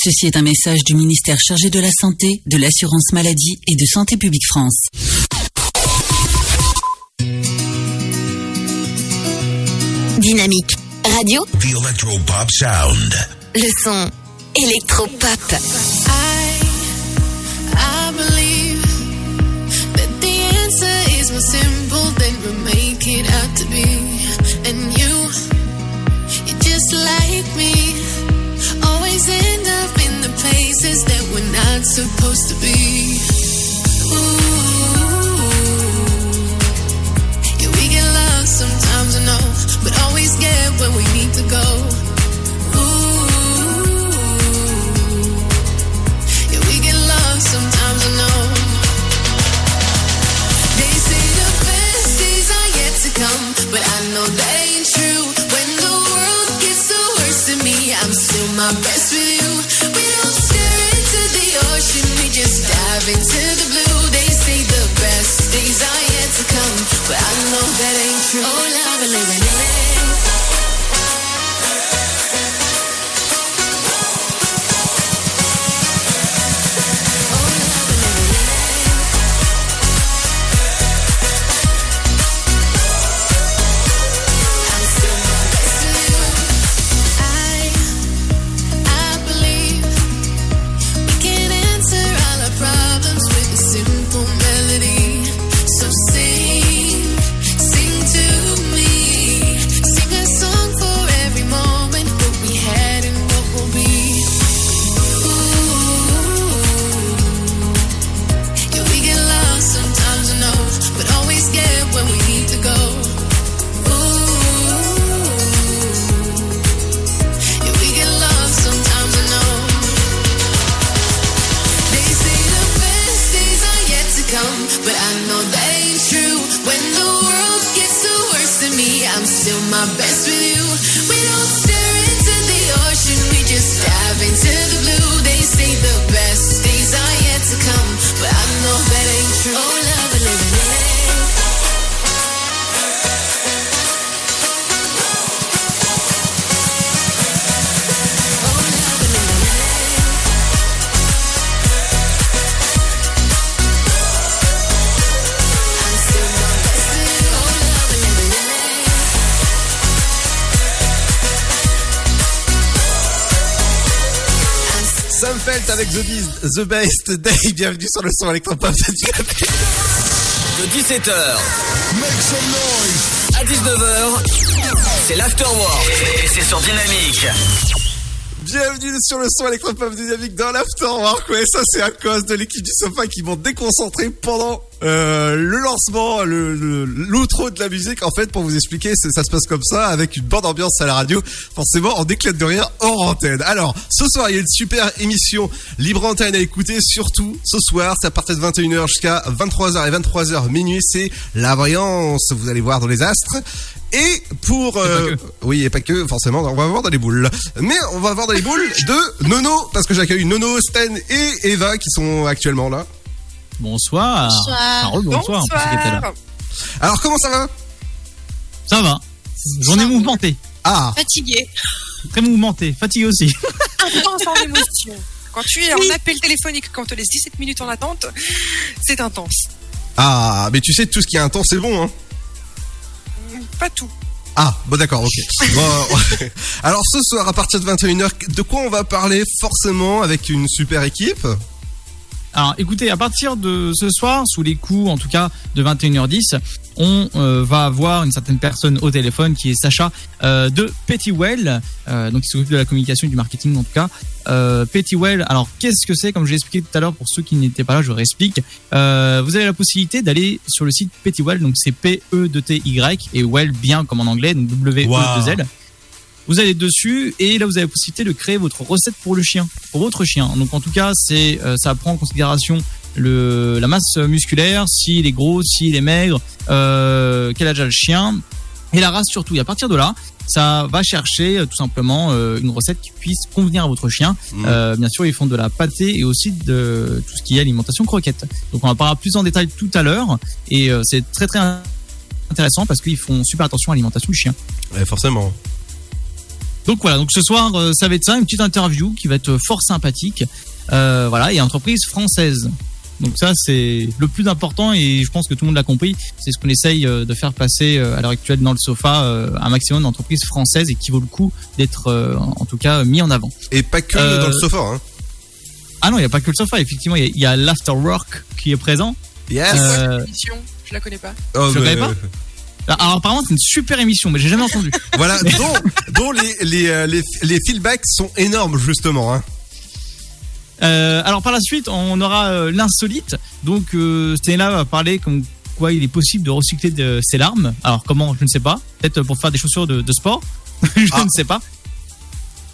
Ceci est un message du ministère chargé de la Santé, de l'Assurance Maladie et de Santé Publique France. Dynamique Radio, The Electro-Pop Sound. le son électropop. I believe is more simple than we make it out to be. And you, you're just like me. Always end up in the places that we're not supposed to be. Ooh. Yeah, we get lost sometimes, I know, but always get where we need to go. Ooh. Yeah, we get lost sometimes, I know. They say the best days are yet to come, but I know that my best with you. We don't stare into the ocean, we just dive into the blue. They say the best days are yet to come, but I know that ain't true. Oh, love, living in it. Avec The, Beast- The Best Day. Bienvenue sur le son électropop de Dynamique. De 17h à 19h, c'est l'afterwork et c'est sur Dynamique. Bienvenue sur le son électropop dynamique dans l'afterwork. Ouais, ça c'est à cause de l'équipe du sofa qui m'ont déconcentré pendant euh, le lancement, le le- l'outro de la musique. En fait, pour vous expliquer, ça se passe comme ça, avec une bonne ambiance à la radio. Forcément, on éclate de rire hors antenne. Alors, ce soir, il y a une super émission libre antenne à écouter. Surtout, ce soir, à partir de 21h jusqu'à 23h et 23h minuit. C'est la voyance. Vous allez voir dans les astres. Et pour euh, oui et pas que forcément on va voir dans les boules mais on va voir dans les boules de Nono parce que j'accueille Nono Stan et Eva qui sont actuellement là Bonsoir. Ah, bonsoir. alors comment ça va? Ça va. Journée mouvementée. Ah. Fatigué. Très mouvementée. Fatigué aussi. Intense en émotion. Quand tu es en appel téléphonique, quand on te laisse 17 minutes en attente, c'est intense. ah mais tu sais tout ce qui est intense c'est bon hein Pas tout. ah bon d'accord ok bon, alors ce soir à partir de 21h de quoi on va parler forcément avec une super équipe? Alors écoutez, à partir de ce soir, sous les coups en tout cas de 21h10, on euh, va avoir une certaine personne au téléphone qui est Sacha euh, de Pettywell, euh, donc qui s'occupe de la communication et du marketing en tout cas. Euh, Pettywell, alors qu'est-ce que c'est? Comme je l'ai expliqué tout à l'heure, pour ceux qui n'étaient pas là, je réexplique. Euh, vous avez la possibilité d'aller sur le site Pettywell, donc c'est P-E-T-Y et Well bien comme en anglais, donc W-E-2-L. Vous allez dessus et là vous avez la possibilité de créer votre recette pour le chien, pour votre chien. Donc en tout cas, c'est euh, ça prend en considération le la masse musculaire, s'il est gros, s'il est maigre, euh, quel âge a le chien et la race surtout. Et à partir de là, ça va chercher euh, tout simplement une recette qui puisse convenir à votre chien. Mmh. Euh, bien sûr, ils font de la pâtée et aussi de tout ce qui est alimentation croquette. Donc on en parlera plus en détail tout à l'heure et c'est très très intéressant parce qu'ils font super attention à l'alimentation du chien. Ouais, forcément. Donc voilà, donc ce soir, euh, ça va être ça, une petite interview qui va être fort sympathique. Euh, voilà, et entreprise française. Donc ça, c'est le plus important et je pense que tout le monde l'a compris. C'est ce qu'on essaye euh, de faire passer euh, à l'heure actuelle dans le sofa, euh, un maximum d'entreprises françaises et qui vaut le coup d'être, euh, en tout cas, mis en avant. Et pas que Euh, dans le sofa hein Ah non, il n'y a pas que le sofa. Effectivement, il y a- a, l'afterwork qui est présent. Yes. Euh, Je la connais pas. Oh, Je le mais- connais pas? Alors apparemment c'est une super émission, mais j'ai jamais entendu. Voilà, dont, dont les, les, euh, les, les feedbacks sont énormes, justement. Hein. Euh, alors par la suite, on aura euh, l'insolite. Donc euh, Stella va parler comme quoi il est possible de recycler de ses larmes. Alors comment, je ne sais pas. Peut-être pour faire des chaussures de, de sport. je Ah. ne sais pas.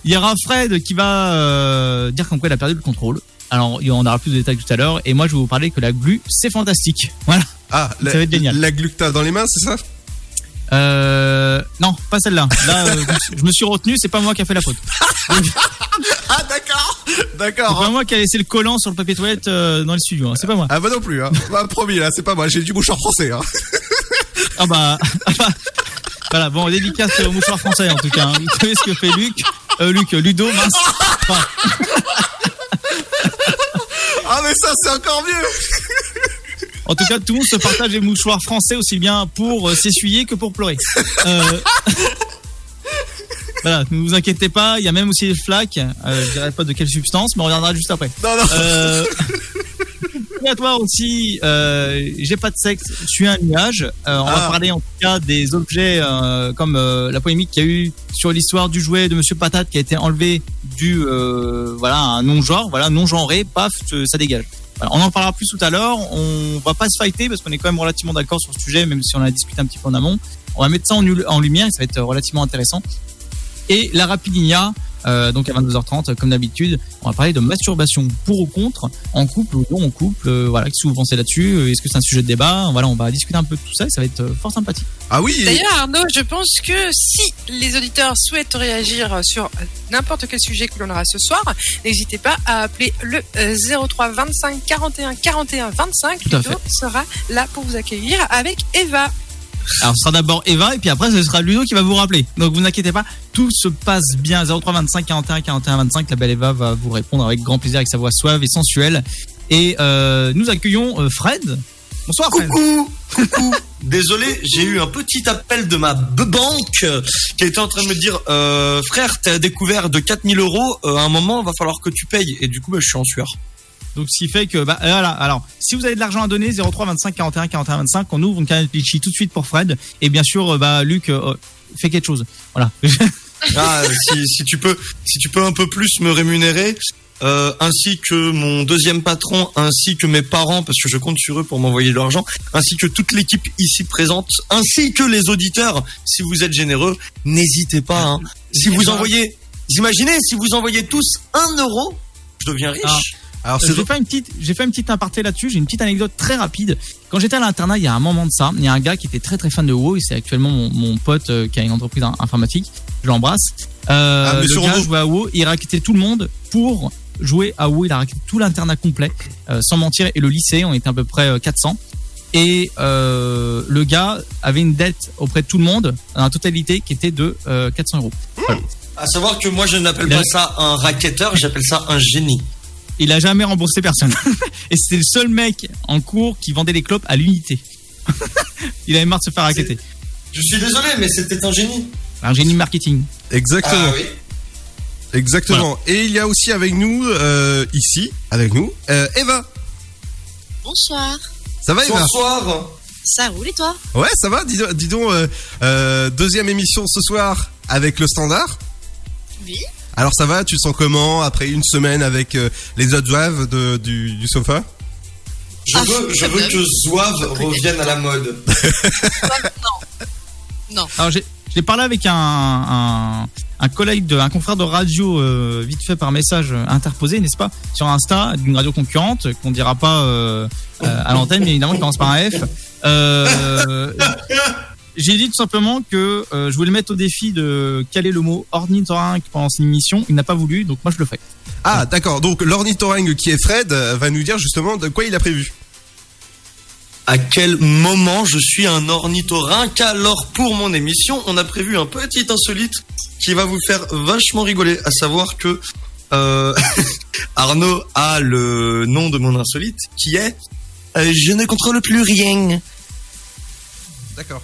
Il y aura Fred qui va dire comme quoi il a perdu le contrôle. Alors en aura plus de détails tout à l'heure. Et moi je vais vous parler que la glu, c'est fantastique. Voilà. Ah, la, Ça va être génial. la glu que t'as dans les mains, c'est ça? Euh, non, pas celle-là. Là, euh, je me suis- retenu, c'est pas moi qui a fait la faute. Ah, d'accord C'est D'accord pas moi qui a laissé le collant sur le papier toilette euh, dans le studio, hein, c'est pas moi. Ah bah non plus, hein. Bah, promis, là, c'est pas moi, j'ai du mouchoir français. Hein. Ah bah, ah bah, voilà, bon, dédicace au mouchoir français en tout cas. hein. Vous savez ce que fait Luc euh, Luc, Ludo, mince. Enfin, Ah mais ça, c'est encore mieux en tout cas, tout le monde se partage les mouchoirs français aussi bien pour euh, s'essuyer que pour pleurer. Euh, Voilà, ne vous inquiétez pas, il y a même aussi les flaques. Euh, je dirais pas de quelle substance, mais on reviendra juste après. Non, non Euh, et à toi aussi, euh, j'ai pas de sexe, je suis un nuage. Euh, on va Ah. parler en tout cas des objets euh, comme euh, la polémique qu'il y a eu sur l'histoire du jouet de Monsieur Patate qui a été enlevé du euh, voilà un non-genre, voilà non-genré, paf, euh, ça dégage. Voilà, on en parlera plus tout à l'heure. On va pas se fighter parce qu'on est quand même relativement d'accord sur ce sujet, même si on a discuté un petit peu en amont. On va mettre ça en, en lumière et ça va être relativement intéressant. Et la Rapidinia, euh, donc à 22h30, comme d'habitude, on va parler de masturbation pour ou contre, en couple ou non en couple. euh, voilà, qu'est-ce que vous pensez là-dessus Euh, Est-ce que c'est un sujet de débat Voilà, on va discuter un peu de tout ça et ça va être fort sympathique. Ah oui D'ailleurs, Arnaud, je pense que si les auditeurs souhaitent réagir sur n'importe quel sujet que l'on aura ce soir, n'hésitez pas à appeler le euh, 03 25 41 41 25. Tout à Ludo sera là pour vous accueillir avec Eva. Alors, ce sera d'abord Eva et puis après, ce sera Ludo qui va vous rappeler. Donc, vous n'inquiétez pas, tout se passe bien. 03 25 41 41 25. La belle Eva va vous répondre avec grand plaisir avec sa voix suave et sensuelle. Et euh, nous accueillons euh, Fred. Bonsoir Fred. Coucou, coucou. Désolé, j'ai eu un petit appel de ma banque euh, qui était en train de me dire frère, t'as découvert de 4000 euros. à un moment, va falloir que tu payes. Et du coup, bah, je suis en sueur. Donc, ce qui fait que, bah, voilà. Alors, si vous avez de l'argent à donner, 03 25 41 41 25, on ouvre une canette litchi tout de suite pour Fred. Et bien sûr, euh, bah, Luc, euh, fait quelque chose. Voilà. Ah, si, si tu peux, si tu peux un peu plus me rémunérer, euh, ainsi que mon deuxième patron, ainsi que mes parents, parce que je compte sur eux pour m'envoyer de l'argent, ainsi que toute l'équipe ici présente, ainsi que les auditeurs, si vous êtes généreux, n'hésitez pas. Hein. Si vous envoyez, imaginez, si vous envoyez tous un euro, je deviens riche. Ah. Alors, Euh, j'ai fait une petite, j'ai fait une petite aparté là-dessus. J'ai une petite anecdote très rapide. Quand j'étais à l'internat, il y a un moment de ça, il y a un gars qui était très très fan de WoW et c'est actuellement mon, mon pote euh, qui a une entreprise in- informatique. Je l'embrasse. Euh, Ah, le gars jouait à WoW, il raquettait tout le monde pour jouer à WoW. Il a raquetté tout l'internat complet, euh, sans mentir, et le lycée. On était à peu près euh, 400. Et le gars avait une dette auprès de tout le monde, la totalité, qui était de euh, 400 euros. Voilà. À savoir que moi, je n'appelle pas ça un racketteur, j'appelle ça un génie. Il a jamais remboursé personne. et c'était le seul mec en cours qui vendait les clopes à l'unité. il avait marre de se faire raqueter. Je suis désolé, mais c'était un génie. Un génie marketing. Exactement. Ah oui. Exactement. Et il y a aussi avec nous, euh, ici, avec nous, euh, Eva. Bonsoir. Ça va Eva? Bonsoir. Ça roule et toi? Ouais, ça va. Dis, dis donc, euh, euh, deuxième émission ce soir avec le standard. Oui. Alors ça va, tu te sens comment après une semaine avec euh, les autres zouaves de, du, du sofa? Je veux, je veux que Zouave revienne à la mode. Non. Alors j'ai parlé avec un, un, un collègue, de, un confrère de radio, euh, vite fait par message interposé, n'est-ce pas, sur Insta, d'une radio concurrente, qu'on dira pas euh, euh, à l'antenne, mais évidemment qui commence par un F. Euh, j'ai dit tout simplement que euh, je voulais mettre au défi de caler le mot ornithorynque pendant cette émission. Il n'a pas voulu, donc moi je le fais. Ah d'accord, donc l'ornithorynque qui est Fred euh, va nous dire justement de quoi il a prévu. À quel moment je suis un ornithorynque? Alors pour mon émission, on a prévu un petit insolite qui va vous faire vachement rigoler, à savoir que euh, Arnaud a le nom de mon insolite qui est euh, Je ne contrôle plus rien. D'accord.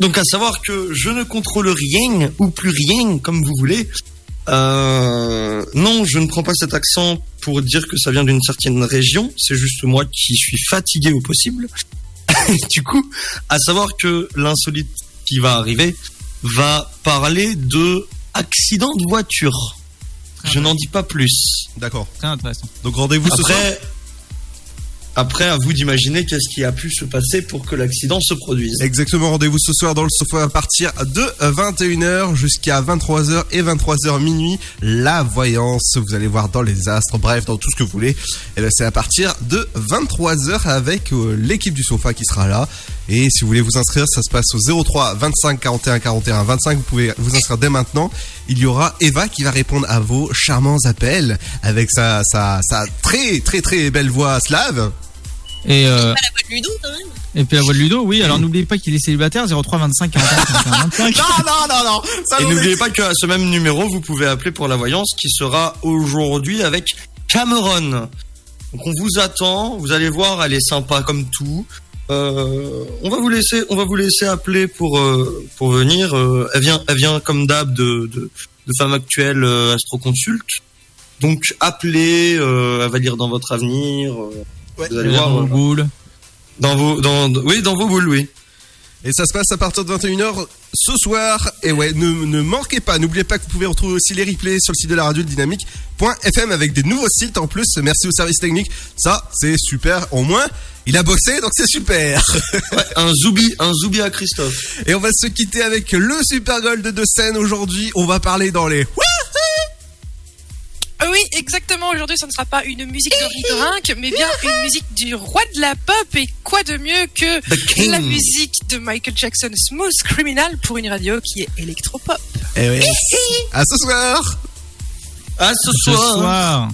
Donc à savoir que je ne contrôle rien ou plus rien, comme vous voulez. Euh, non, je ne prends pas cet accent pour dire que ça vient d'une certaine région. C'est juste moi qui suis fatigué au possible. du coup, à savoir que l'insolite qui va arriver va parler de accident de voiture. Je n'en dis pas plus. D'accord. Très intéressant. Donc rendez-vous ce soir. Après, après, à vous d'imaginer qu'est-ce qui a pu se passer pour que l'accident se produise. Exactement, rendez-vous ce soir dans le sofa à partir de 21h jusqu'à 23h et 23h minuit. La voyance, vous allez voir dans les astres, bref, dans tout ce que vous voulez. Et ben c'est à partir de 23h avec euh, l'équipe du sofa qui sera là. Et si vous voulez vous inscrire, ça se passe au 03 25 41 41 25. Vous pouvez vous inscrire dès maintenant. Il y aura Eva qui va répondre à vos charmants appels avec sa, sa, sa très très très belle voix slave. Et, euh, Pas la voix de Ludo quand même. et puis la voix de Ludo, oui. Alors n'oubliez pas qu'il est célibataire, 03 25 41 41 25. Non, non, non, non. Ça, Et n'oubliez pas qu'à ce même numéro, vous pouvez appeler pour la voyance qui sera aujourd'hui avec Cameron. Donc on vous attend, vous allez voir, elle est sympa comme tout. Euh, on va vous laisser, on va vous laisser appeler pour euh, pour venir. Euh, elle vient, elle vient comme d'hab de, de de femme actuelle euh, astroconsulte. Donc appelez, euh, elle va lire dans votre avenir. Vous allez Dans voir vos euh, boules. dans vos, dans, oui, dans vos boules, oui. Et ça se passe à partir de 21h ce soir. Et ouais, ne, ne manquez pas. N'oubliez pas que vous pouvez retrouver aussi les replays sur le site de la radio dynamique.fm avec des nouveaux sites en plus. Merci au service technique. Ça, c'est super. Au moins, il a bossé, donc c'est super. un zoubi, un zoubi à Christophe. Et on va se quitter avec le Super Gold de scène aujourd'hui. On va parler dans les... Ah Oui, exactement. Aujourd'hui, ce ne sera pas une musique d'ornithorynque, mais bien une musique du roi de la pop. Et quoi de mieux que la musique de Michael Jackson, Smooth Criminal, pour une radio qui est électropop. Et oui. À ce soir. À ce Ce soir.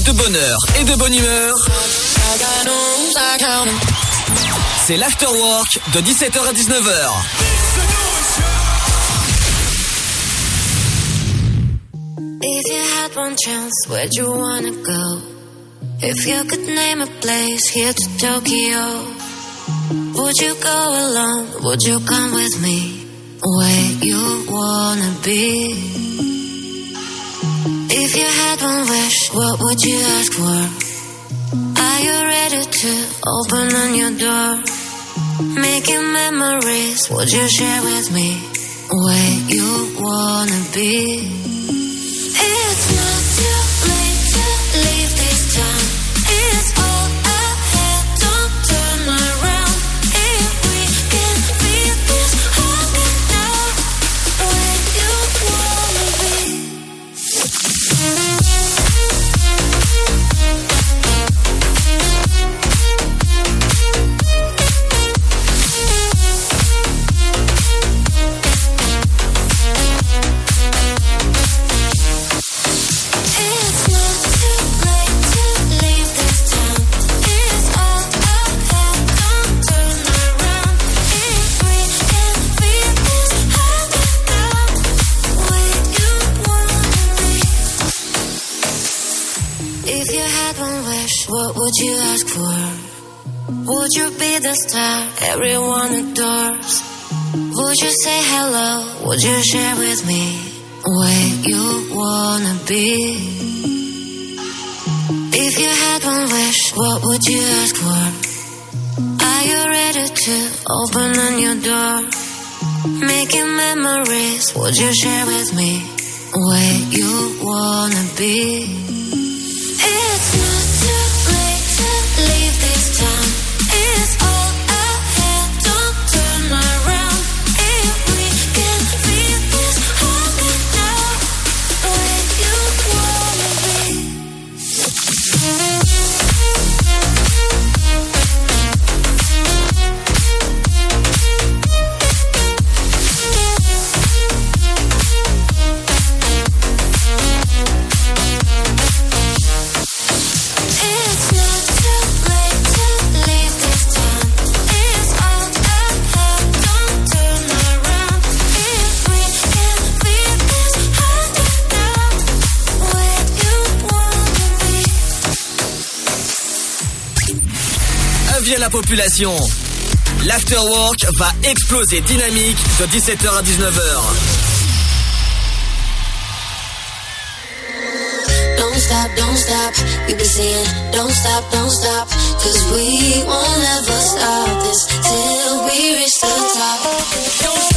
minutes de bonheur et de bonne humeur. C'est l'afterwork de 17h à 19h. If you had one chance, where'd you wanna go? If you could name a place here to Tokyo, would you go alone? Would you come with me? Where you wanna be? what would you ask for? Are you ready to open on your door? Making memories, would you share with me where you wanna be? share with me where you wanna be. If you had one wish, what would you ask for? Are you ready to open a new door? Making memories, would you share with me where you wanna be? population. L'afterwork va exploser dynamique de 17h à 19h. Don't stop, don't stop, we be saying don't stop, don't stop, cause we won't ever stop this till we reach the top. Don't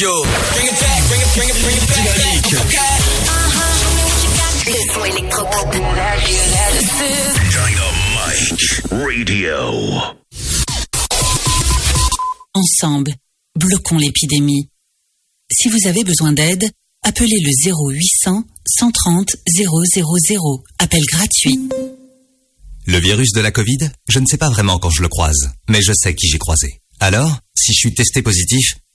Radio. Bring it back, bring it, bring it, bring it back. Dynamique. Le son électropop. Dynamite Radio. Ensemble, bloquons l'épidémie. Si vous avez besoin d'aide, appelez le 0800 130 000. Appel gratuit. Le virus de la Covid, je ne sais pas vraiment quand je le croise, mais je sais qui j'ai croisé. Alors, si je suis testé positif,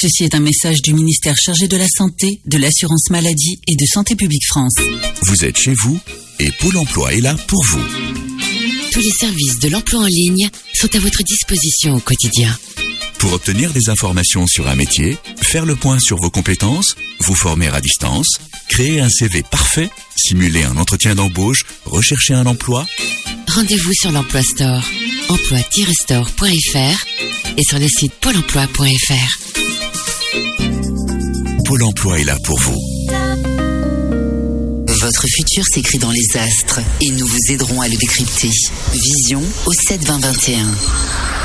Ceci est un message du ministère chargé de la Santé, de l'Assurance Maladie et de Santé Publique France. Vous êtes chez vous et Pôle emploi est là pour vous. Tous les services de l'emploi en ligne sont à votre disposition au quotidien. Pour obtenir des informations sur un métier, faire le point sur vos compétences, vous former à distance, créer un CV parfait, simuler un entretien d'embauche, rechercher un emploi, Rendez-vous sur l'Emploi Store, emploi-store.fr et sur le site pôle emploi.fr. Pôle emploi est là pour vous. Votre futur s'écrit dans les astres et nous vous aiderons à le décrypter. Vision au 7 20 21.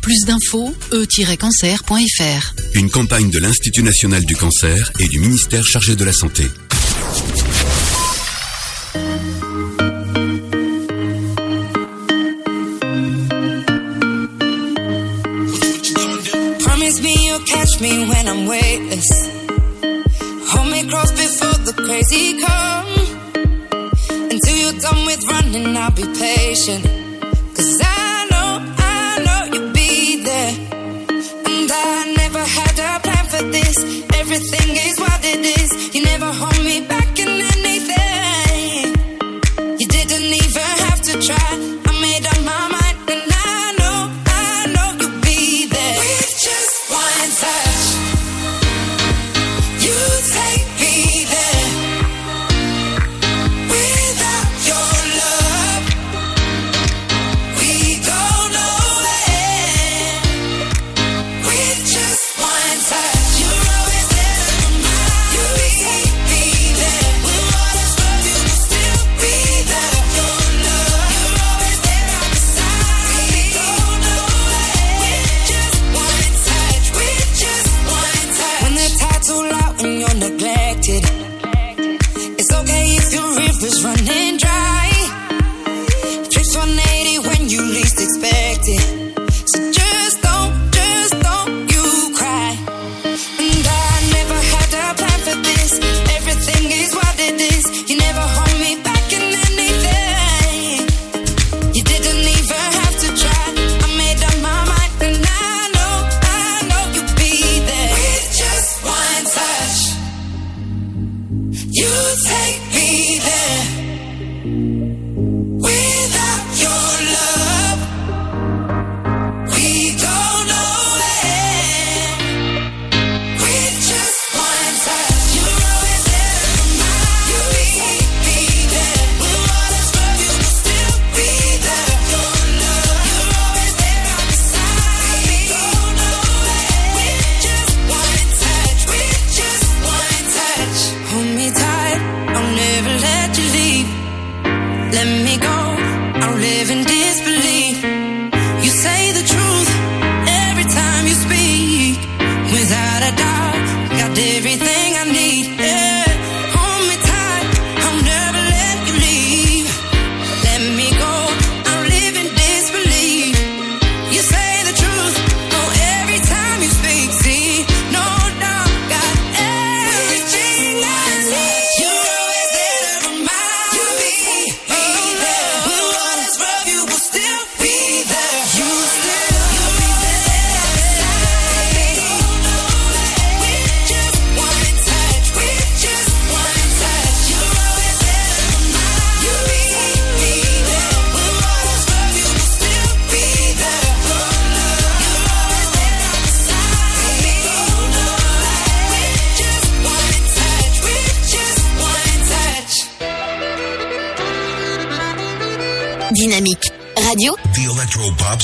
Plus d'infos, e-cancer.fr. Une campagne de l'Institut national du cancer et du ministère chargé de la santé. Promise me you'll catch me when I'm before the crazy come. Until you're done with running, I'll be patient. for this. Everything is what it is. You never hold me back.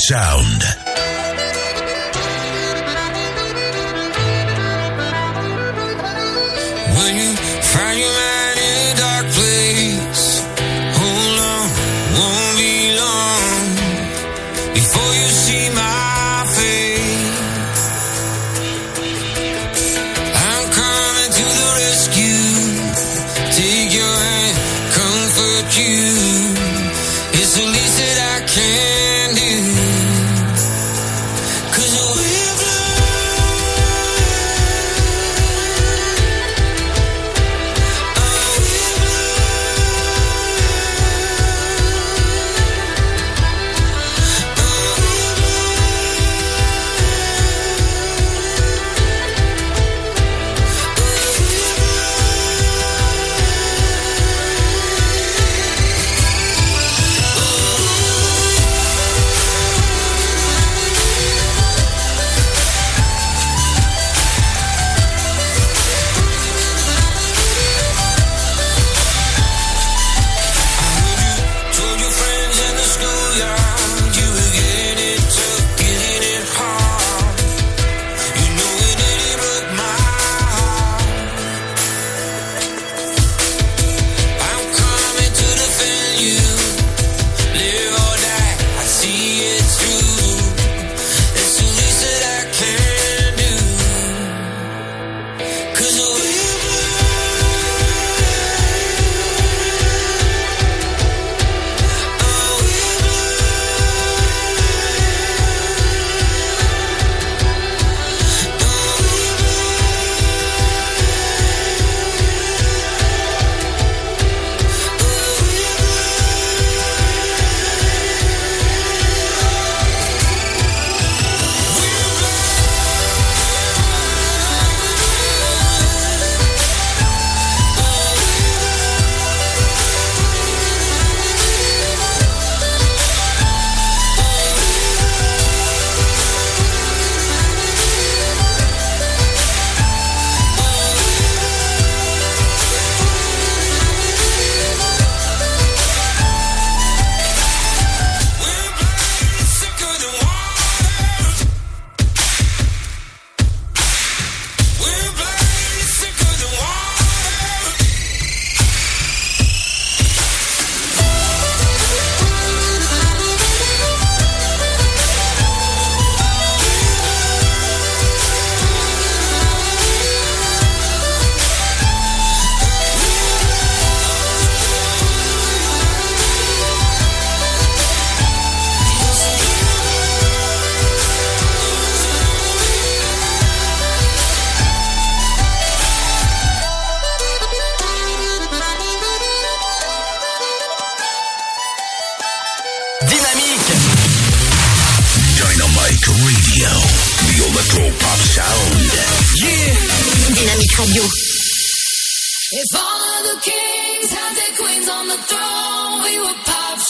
sound.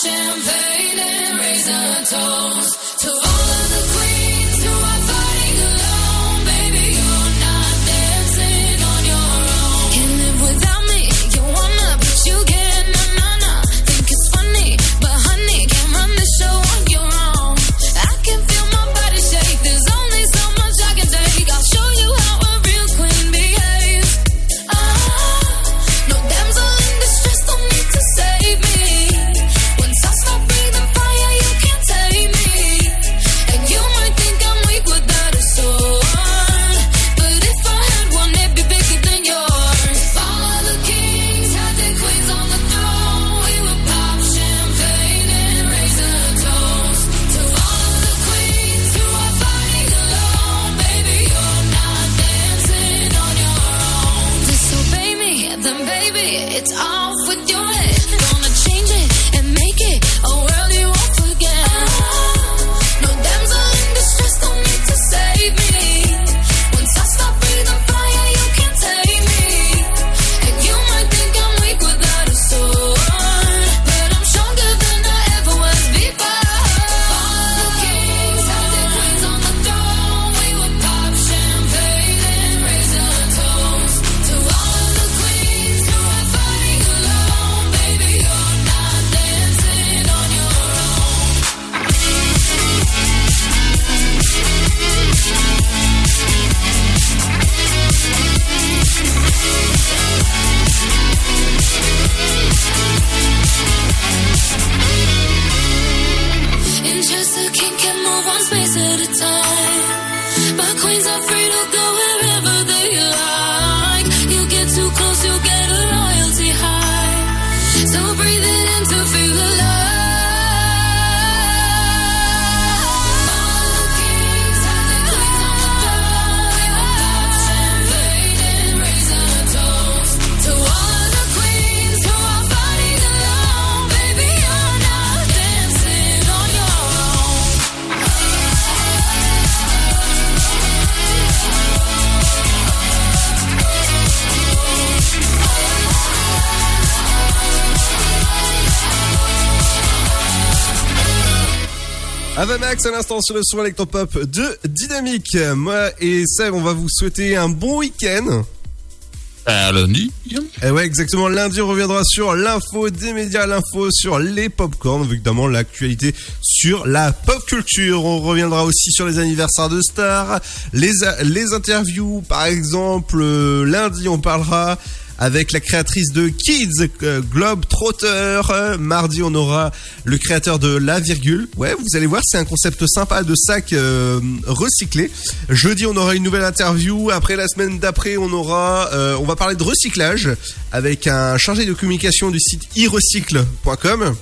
Champagne and raisin toast to all À l'instant sur le son électropop de Dynamique. Moi et Seb, on va vous souhaiter un bon week-end. À lundi. Et ouais, exactement. Lundi, on reviendra sur l'info des médias, l'info sur les popcorn, évidemment l'actualité sur la pop culture. On reviendra aussi sur les anniversaires de stars, les, les interviews, par exemple. euh, lundi, on parlera avec la créatrice de Kids euh, Globe Trotter. Mardi, on aura le créateur de La Virgule. Ouais, vous allez voir, c'est un concept sympa de sac euh, recyclé. Jeudi, on aura une nouvelle interview. Après, la semaine d'après, on aura, euh, on va parler de recyclage avec un chargé de communication du site irecycle.com.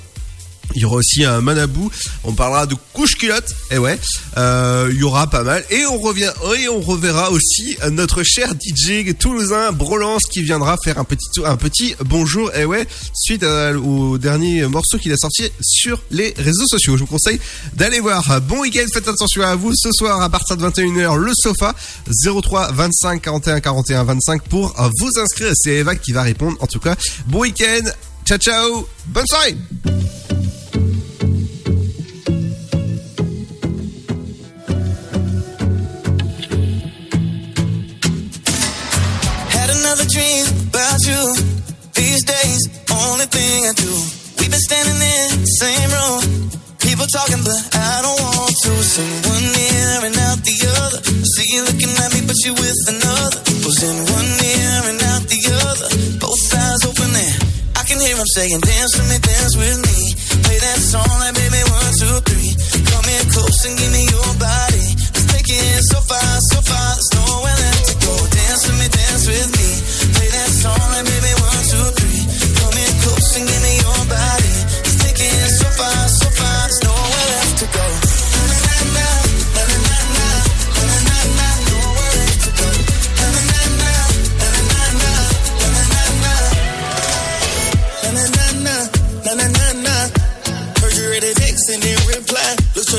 Il y aura aussi un manabou. On parlera de couche culotte. Et ouais, euh, il y aura pas mal. Et on revient et on reverra aussi notre cher DJ toulousain Brolance qui viendra faire un petit un petit bonjour. Et ouais, suite au dernier morceau qu'il a sorti sur les réseaux sociaux. Je vous conseille d'aller voir. Bon week-end. Faites attention à vous. Ce soir à partir de 21h, le sofa 03 25 41 41 25 pour vous inscrire. C'est Eva qui va répondre. En tout cas, bon week-end. Ciao ciao. Bonne soirée. You. These days, only thing I do. We've been standing in same room. People talking, but I don't want to. Sing one ear and out the other. See you looking at me, but you with another. Was in one ear and out the other. Both eyes open and I can hear 'em saying, Dance with me, dance with me. Play that song like baby one, two, three. Come here close and give me your body. Let's take it so far, so far.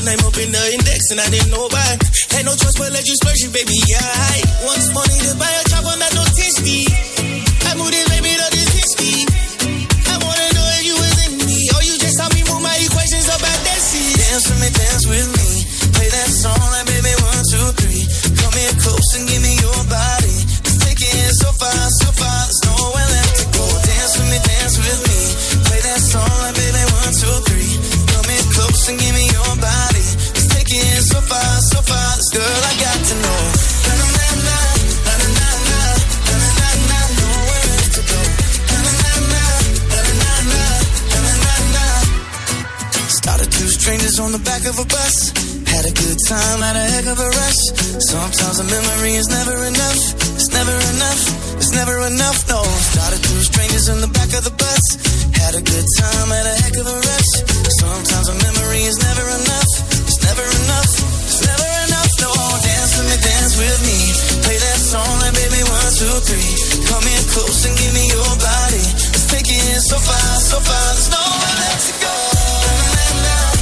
Your name up in the index and I didn't know why. Had no choice but let you splurge it, baby. Yeah, I once money to buy a chopper, not no I got to know. Started two strangers on the back of a bus. Had a good time, had a heck of a rush. Sometimes a memory is never enough. It's never enough. It's never enough, no. Started two strangers in the back of the bus. Had a good time, had a heck of a rush. Sometimes a memory is never enough. It's never enough, dance with me. Play that song like baby one, two, three. Come in close and give me your body. Let's take it so far, so far. There's nowhere left to go. Dynamique